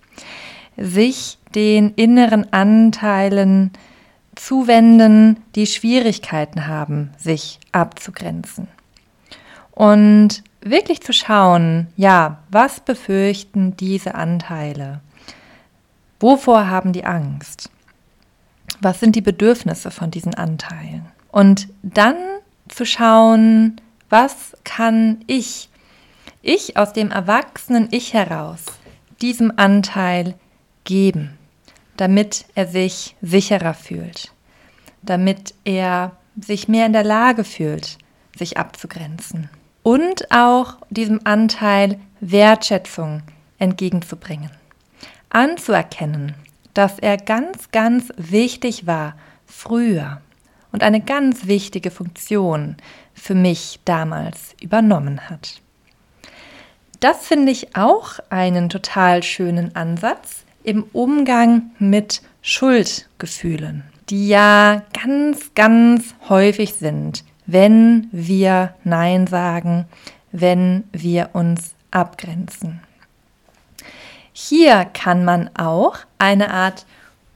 A: sich den inneren Anteilen zuwenden, die Schwierigkeiten haben, sich abzugrenzen. Und wirklich zu schauen, ja, was befürchten diese Anteile? Wovor haben die Angst? Was sind die Bedürfnisse von diesen Anteilen? Und dann zu schauen, was kann ich, ich aus dem erwachsenen Ich heraus, diesem Anteil geben, damit er sich sicherer fühlt, damit er sich mehr in der Lage fühlt, sich abzugrenzen und auch diesem Anteil Wertschätzung entgegenzubringen, anzuerkennen, dass er ganz, ganz wichtig war früher und eine ganz wichtige Funktion für mich damals übernommen hat. Das finde ich auch einen total schönen Ansatz im Umgang mit Schuldgefühlen, die ja ganz, ganz häufig sind, wenn wir Nein sagen, wenn wir uns abgrenzen. Hier kann man auch eine Art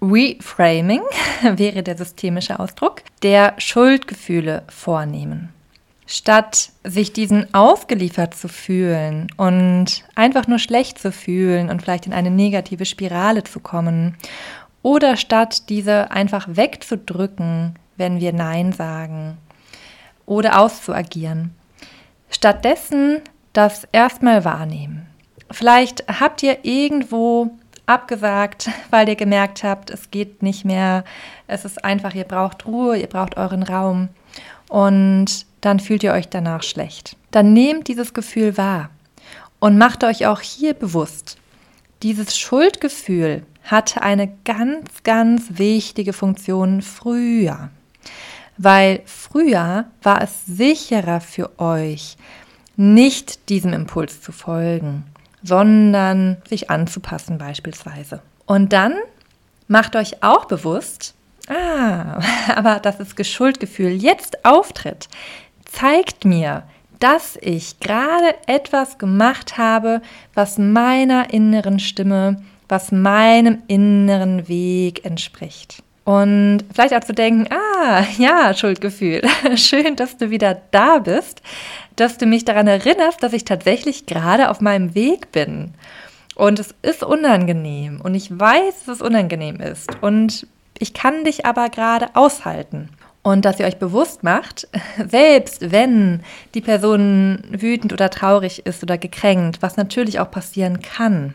A: Reframing, wäre der systemische Ausdruck, der Schuldgefühle vornehmen. Statt sich diesen ausgeliefert zu fühlen und einfach nur schlecht zu fühlen und vielleicht in eine negative Spirale zu kommen, oder statt diese einfach wegzudrücken, wenn wir Nein sagen, oder auszuagieren. Stattdessen das erstmal wahrnehmen. Vielleicht habt ihr irgendwo abgesagt, weil ihr gemerkt habt, es geht nicht mehr. Es ist einfach, ihr braucht Ruhe, ihr braucht euren Raum. Und dann fühlt ihr euch danach schlecht. Dann nehmt dieses Gefühl wahr und macht euch auch hier bewusst, dieses Schuldgefühl hatte eine ganz, ganz wichtige Funktion früher. Weil früher war es sicherer für euch, nicht diesem Impuls zu folgen, sondern sich anzupassen beispielsweise. Und dann macht euch auch bewusst, ah, aber dass das Geschuldgefühl jetzt auftritt, zeigt mir, dass ich gerade etwas gemacht habe, was meiner inneren Stimme, was meinem inneren Weg entspricht. Und vielleicht auch zu denken, ah, ja, Schuldgefühl, schön, dass du wieder da bist, dass du mich daran erinnerst, dass ich tatsächlich gerade auf meinem Weg bin. Und es ist unangenehm. Und ich weiß, dass es unangenehm ist. Und ich kann dich aber gerade aushalten. Und dass ihr euch bewusst macht, selbst wenn die Person wütend oder traurig ist oder gekränkt, was natürlich auch passieren kann,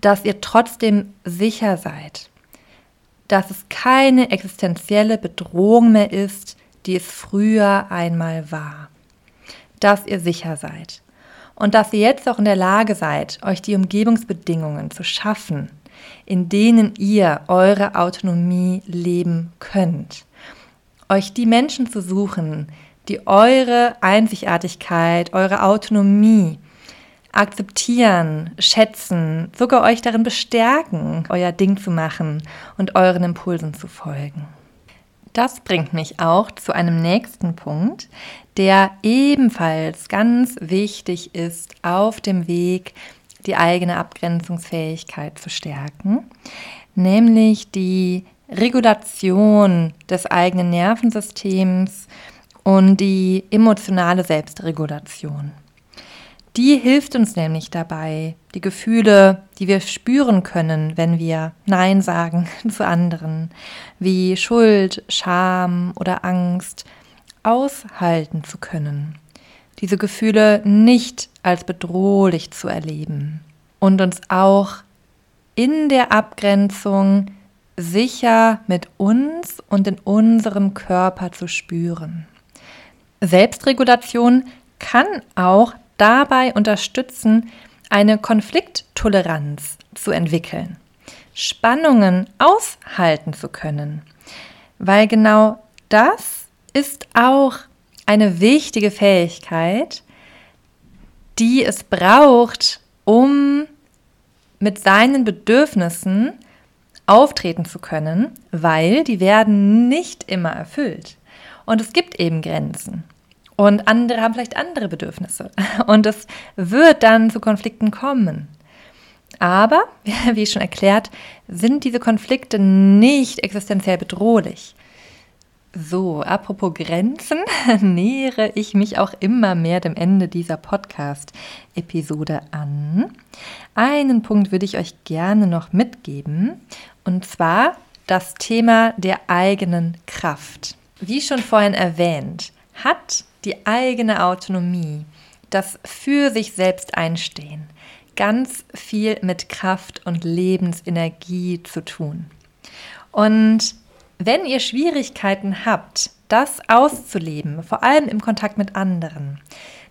A: dass ihr trotzdem sicher seid, dass es keine existenzielle Bedrohung mehr ist, die es früher einmal war, dass ihr sicher seid. Und dass ihr jetzt auch in der Lage seid, euch die Umgebungsbedingungen zu schaffen, in denen ihr eure Autonomie leben könnt. Euch die Menschen zu suchen, die eure Einzigartigkeit, eure Autonomie akzeptieren, schätzen, sogar euch darin bestärken, euer Ding zu machen und euren Impulsen zu folgen. Das bringt mich auch zu einem nächsten Punkt, der ebenfalls ganz wichtig ist auf dem Weg, die eigene Abgrenzungsfähigkeit zu stärken, nämlich die Regulation des eigenen Nervensystems und die emotionale Selbstregulation. Die hilft uns nämlich dabei, die Gefühle, die wir spüren können, wenn wir Nein sagen zu anderen, wie Schuld, Scham oder Angst, aushalten zu können. Diese Gefühle nicht als bedrohlich zu erleben und uns auch in der Abgrenzung sicher mit uns und in unserem Körper zu spüren. Selbstregulation kann auch dabei unterstützen, eine Konflikttoleranz zu entwickeln, Spannungen aushalten zu können, weil genau das ist auch eine wichtige Fähigkeit, die es braucht, um mit seinen Bedürfnissen auftreten zu können, weil die werden nicht immer erfüllt. Und es gibt eben Grenzen. Und andere haben vielleicht andere Bedürfnisse. Und es wird dann zu Konflikten kommen. Aber, wie schon erklärt, sind diese Konflikte nicht existenziell bedrohlich. So, apropos Grenzen, nähere ich mich auch immer mehr dem Ende dieser Podcast-Episode an. Einen Punkt würde ich euch gerne noch mitgeben, und zwar das Thema der eigenen Kraft. Wie schon vorhin erwähnt, hat die eigene Autonomie, das für sich selbst einstehen, ganz viel mit Kraft und Lebensenergie zu tun. Und wenn ihr Schwierigkeiten habt, das auszuleben, vor allem im Kontakt mit anderen,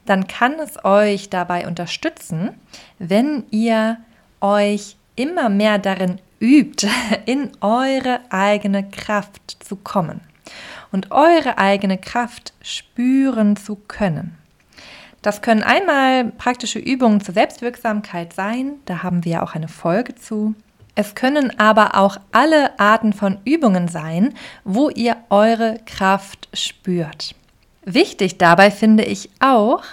A: dann kann es euch dabei unterstützen, wenn ihr euch immer mehr darin übt, in eure eigene Kraft zu kommen und eure eigene Kraft spüren zu können. Das können einmal praktische Übungen zur Selbstwirksamkeit sein, da haben wir auch eine Folge zu. Es können aber auch alle Arten von Übungen sein, wo ihr eure Kraft spürt. Wichtig dabei finde ich auch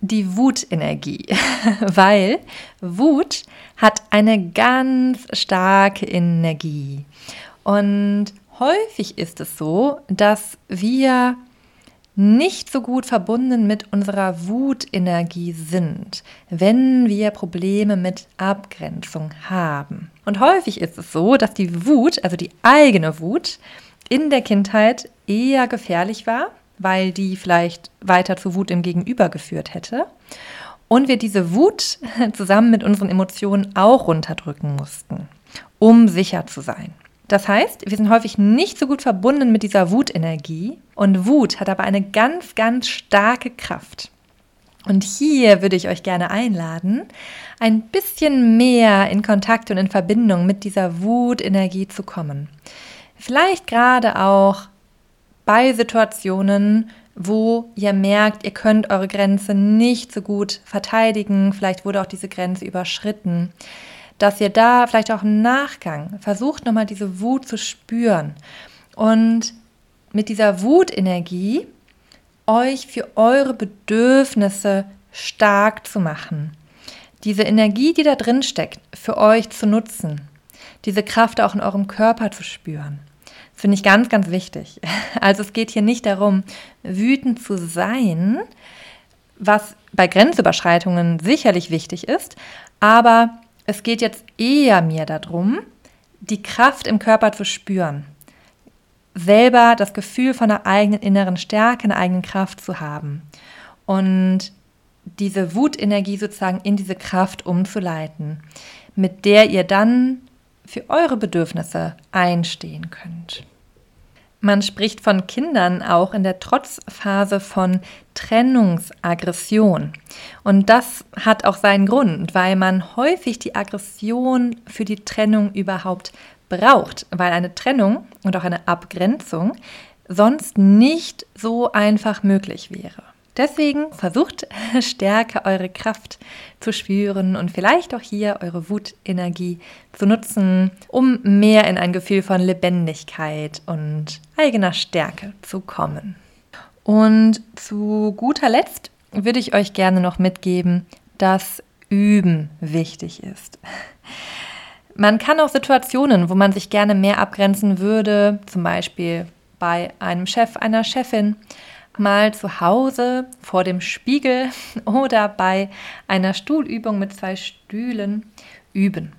A: die Wutenergie, weil Wut hat eine ganz starke Energie. Und häufig ist es so, dass wir nicht so gut verbunden mit unserer Wutenergie sind, wenn wir Probleme mit Abgrenzung haben. Und häufig ist es so, dass die Wut, also die eigene Wut, in der Kindheit eher gefährlich war, weil die vielleicht weiter zu Wut im Gegenüber geführt hätte. Und wir diese Wut zusammen mit unseren Emotionen auch runterdrücken mussten, um sicher zu sein. Das heißt, wir sind häufig nicht so gut verbunden mit dieser Wutenergie und Wut hat aber eine ganz, ganz starke Kraft. Und hier würde ich euch gerne einladen, ein bisschen mehr in Kontakt und in Verbindung mit dieser Wutenergie zu kommen. Vielleicht gerade auch bei Situationen, wo ihr merkt, ihr könnt eure Grenze nicht so gut verteidigen, vielleicht wurde auch diese Grenze überschritten dass ihr da vielleicht auch im Nachgang versucht nochmal diese Wut zu spüren und mit dieser Wutenergie euch für eure Bedürfnisse stark zu machen. Diese Energie, die da drin steckt, für euch zu nutzen. Diese Kraft auch in eurem Körper zu spüren. Das finde ich ganz, ganz wichtig. Also es geht hier nicht darum, wütend zu sein, was bei Grenzüberschreitungen sicherlich wichtig ist, aber es geht jetzt eher mir darum, die Kraft im Körper zu spüren. Selber das Gefühl von einer eigenen inneren Stärke, einer eigenen Kraft zu haben. Und diese Wutenergie sozusagen in diese Kraft umzuleiten, mit der ihr dann für eure Bedürfnisse einstehen könnt. Man spricht von Kindern auch in der Trotzphase von Trennungsaggression. Und das hat auch seinen Grund, weil man häufig die Aggression für die Trennung überhaupt braucht, weil eine Trennung und auch eine Abgrenzung sonst nicht so einfach möglich wäre. Deswegen versucht stärker eure Kraft zu spüren und vielleicht auch hier eure Wutenergie zu nutzen, um mehr in ein Gefühl von Lebendigkeit und eigener Stärke zu kommen. Und zu guter Letzt würde ich euch gerne noch mitgeben, dass Üben wichtig ist. Man kann auch Situationen, wo man sich gerne mehr abgrenzen würde, zum Beispiel bei einem Chef, einer Chefin, mal zu Hause vor dem Spiegel oder bei einer Stuhlübung mit zwei Stühlen üben.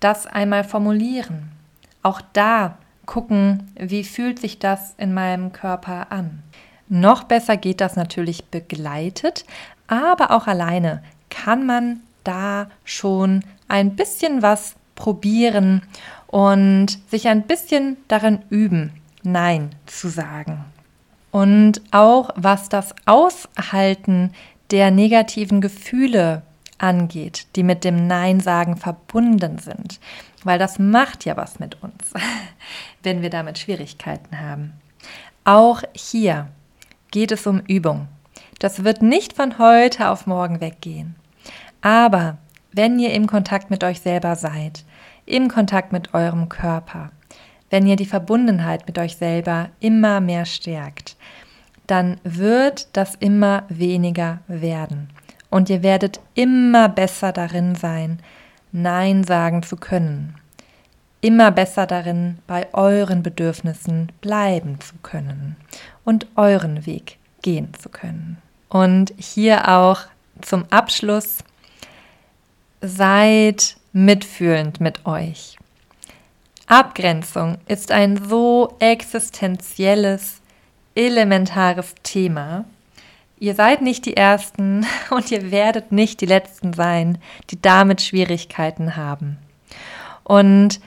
A: Das einmal formulieren. Auch da gucken, wie fühlt sich das in meinem Körper an. Noch besser geht das natürlich begleitet, aber auch alleine kann man da schon ein bisschen was probieren und sich ein bisschen darin üben, Nein zu sagen. Und auch was das Aushalten der negativen Gefühle angeht, die mit dem Nein sagen verbunden sind. Weil das macht ja was mit uns, wenn wir damit Schwierigkeiten haben. Auch hier geht es um Übung. Das wird nicht von heute auf morgen weggehen. Aber wenn ihr im Kontakt mit euch selber seid, im Kontakt mit eurem Körper, wenn ihr die Verbundenheit mit euch selber immer mehr stärkt, dann wird das immer weniger werden. Und ihr werdet immer besser darin sein, Nein sagen zu können. Immer besser darin, bei euren Bedürfnissen bleiben zu können und euren Weg gehen zu können. Und hier auch zum Abschluss, seid mitfühlend mit euch. Abgrenzung ist ein so existenzielles, elementares Thema. Ihr seid nicht die Ersten und ihr werdet nicht die Letzten sein, die damit Schwierigkeiten haben. Und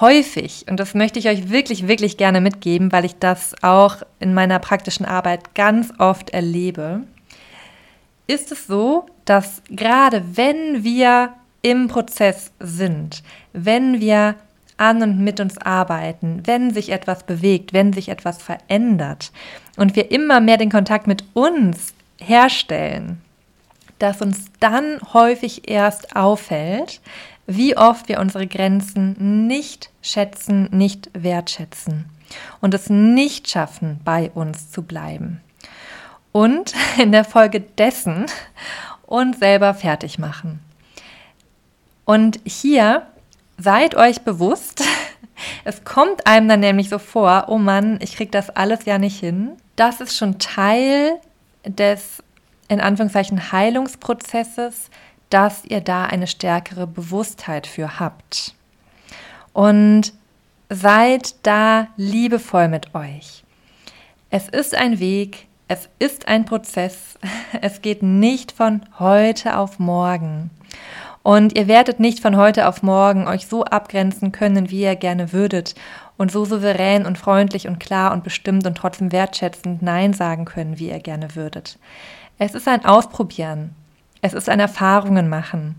A: häufig, und das möchte ich euch wirklich, wirklich gerne mitgeben, weil ich das auch in meiner praktischen Arbeit ganz oft erlebe, ist es so, dass gerade wenn wir im Prozess sind, wenn wir an und mit uns arbeiten, wenn sich etwas bewegt, wenn sich etwas verändert und wir immer mehr den Kontakt mit uns herstellen, dass uns dann häufig erst auffällt, wie oft wir unsere Grenzen nicht schätzen, nicht wertschätzen und es nicht schaffen, bei uns zu bleiben. Und in der Folge dessen uns selber fertig machen. Und hier seid euch bewusst, es kommt einem dann nämlich so vor, oh Mann, ich kriege das alles ja nicht hin. Das ist schon Teil des, in Anführungszeichen, Heilungsprozesses, dass ihr da eine stärkere Bewusstheit für habt. Und seid da liebevoll mit euch. Es ist ein Weg, es ist ein Prozess, es geht nicht von heute auf morgen. Und ihr werdet nicht von heute auf morgen euch so abgrenzen können, wie ihr gerne würdet und so souverän und freundlich und klar und bestimmt und trotzdem wertschätzend Nein sagen können, wie ihr gerne würdet. Es ist ein Ausprobieren. Es ist ein Erfahrungen machen.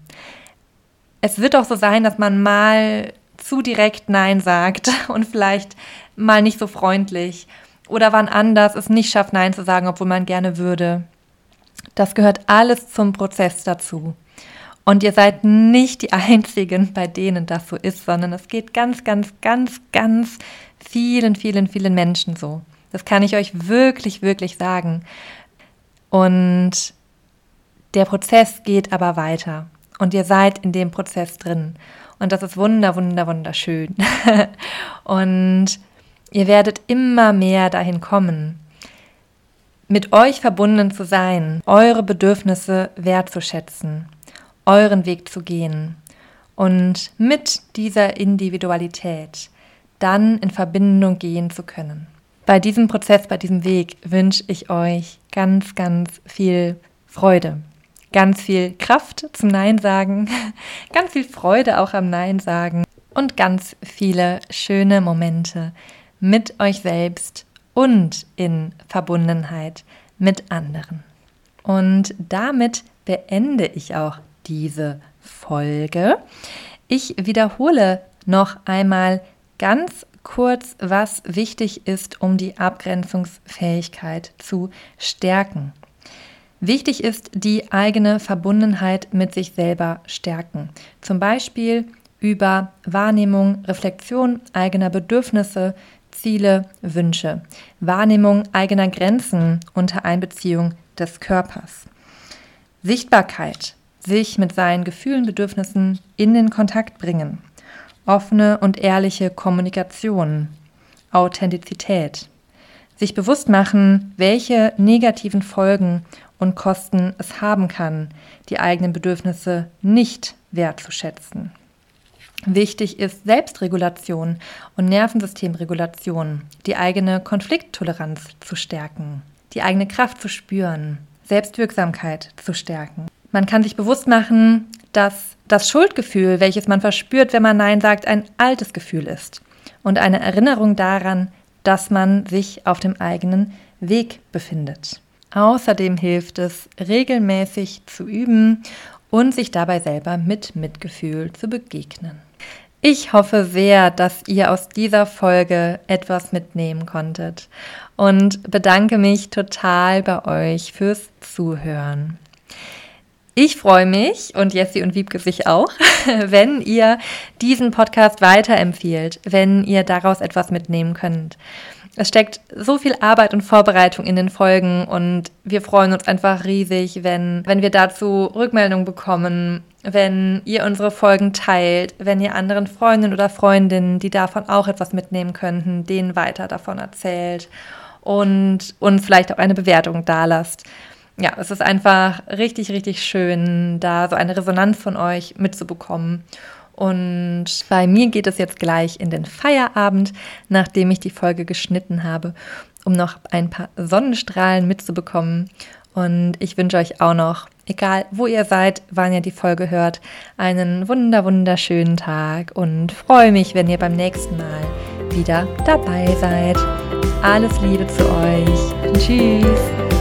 A: Es wird auch so sein, dass man mal zu direkt Nein sagt und vielleicht mal nicht so freundlich oder wann anders es nicht schafft, Nein zu sagen, obwohl man gerne würde. Das gehört alles zum Prozess dazu. Und ihr seid nicht die Einzigen, bei denen das so ist, sondern es geht ganz, ganz, ganz, ganz vielen, vielen, vielen Menschen so. Das kann ich euch wirklich, wirklich sagen. Und der Prozess geht aber weiter. Und ihr seid in dem Prozess drin. Und das ist wunder, wunder, wunderschön. und ihr werdet immer mehr dahin kommen, mit euch verbunden zu sein, eure Bedürfnisse wertzuschätzen euren Weg zu gehen und mit dieser Individualität dann in Verbindung gehen zu können. Bei diesem Prozess, bei diesem Weg wünsche ich euch ganz, ganz viel Freude, ganz viel Kraft zum Nein sagen, ganz viel Freude auch am Nein sagen und ganz viele schöne Momente mit euch selbst und in Verbundenheit mit anderen. Und damit beende ich auch diese Folge. Ich wiederhole noch einmal ganz kurz, was wichtig ist, um die Abgrenzungsfähigkeit zu stärken. Wichtig ist die eigene Verbundenheit mit sich selber stärken. Zum Beispiel über Wahrnehmung, Reflexion eigener Bedürfnisse, Ziele, Wünsche, Wahrnehmung eigener Grenzen unter Einbeziehung des Körpers. Sichtbarkeit, sich mit seinen Gefühlen, Bedürfnissen in den Kontakt bringen. Offene und ehrliche Kommunikation. Authentizität. Sich bewusst machen, welche negativen Folgen und Kosten es haben kann, die eigenen Bedürfnisse nicht wertzuschätzen. Wichtig ist Selbstregulation und Nervensystemregulation, die eigene Konflikttoleranz zu stärken, die eigene Kraft zu spüren, Selbstwirksamkeit zu stärken. Man kann sich bewusst machen, dass das Schuldgefühl, welches man verspürt, wenn man Nein sagt, ein altes Gefühl ist und eine Erinnerung daran, dass man sich auf dem eigenen Weg befindet. Außerdem hilft es, regelmäßig zu üben und sich dabei selber mit Mitgefühl zu begegnen. Ich hoffe sehr, dass ihr aus dieser Folge etwas mitnehmen konntet und bedanke mich total bei euch fürs Zuhören. Ich freue mich und Jessie und Wiebke sich auch, wenn ihr diesen Podcast weiterempfiehlt, wenn ihr daraus etwas mitnehmen könnt. Es steckt so viel Arbeit und Vorbereitung in den Folgen und wir freuen uns einfach riesig, wenn, wenn wir dazu Rückmeldungen bekommen, wenn ihr unsere Folgen teilt, wenn ihr anderen Freundinnen oder Freundinnen, die davon auch etwas mitnehmen könnten, denen weiter davon erzählt und uns vielleicht auch eine Bewertung dalasst ja, es ist einfach richtig, richtig schön, da so eine Resonanz von euch mitzubekommen. Und bei mir geht es jetzt gleich in den Feierabend, nachdem ich die Folge geschnitten habe, um noch ein paar Sonnenstrahlen mitzubekommen. Und ich wünsche euch auch noch, egal wo ihr seid, wann ihr die Folge hört, einen wunder, wunderschönen Tag und freue mich, wenn ihr beim nächsten Mal wieder dabei seid. Alles Liebe zu euch. Tschüss.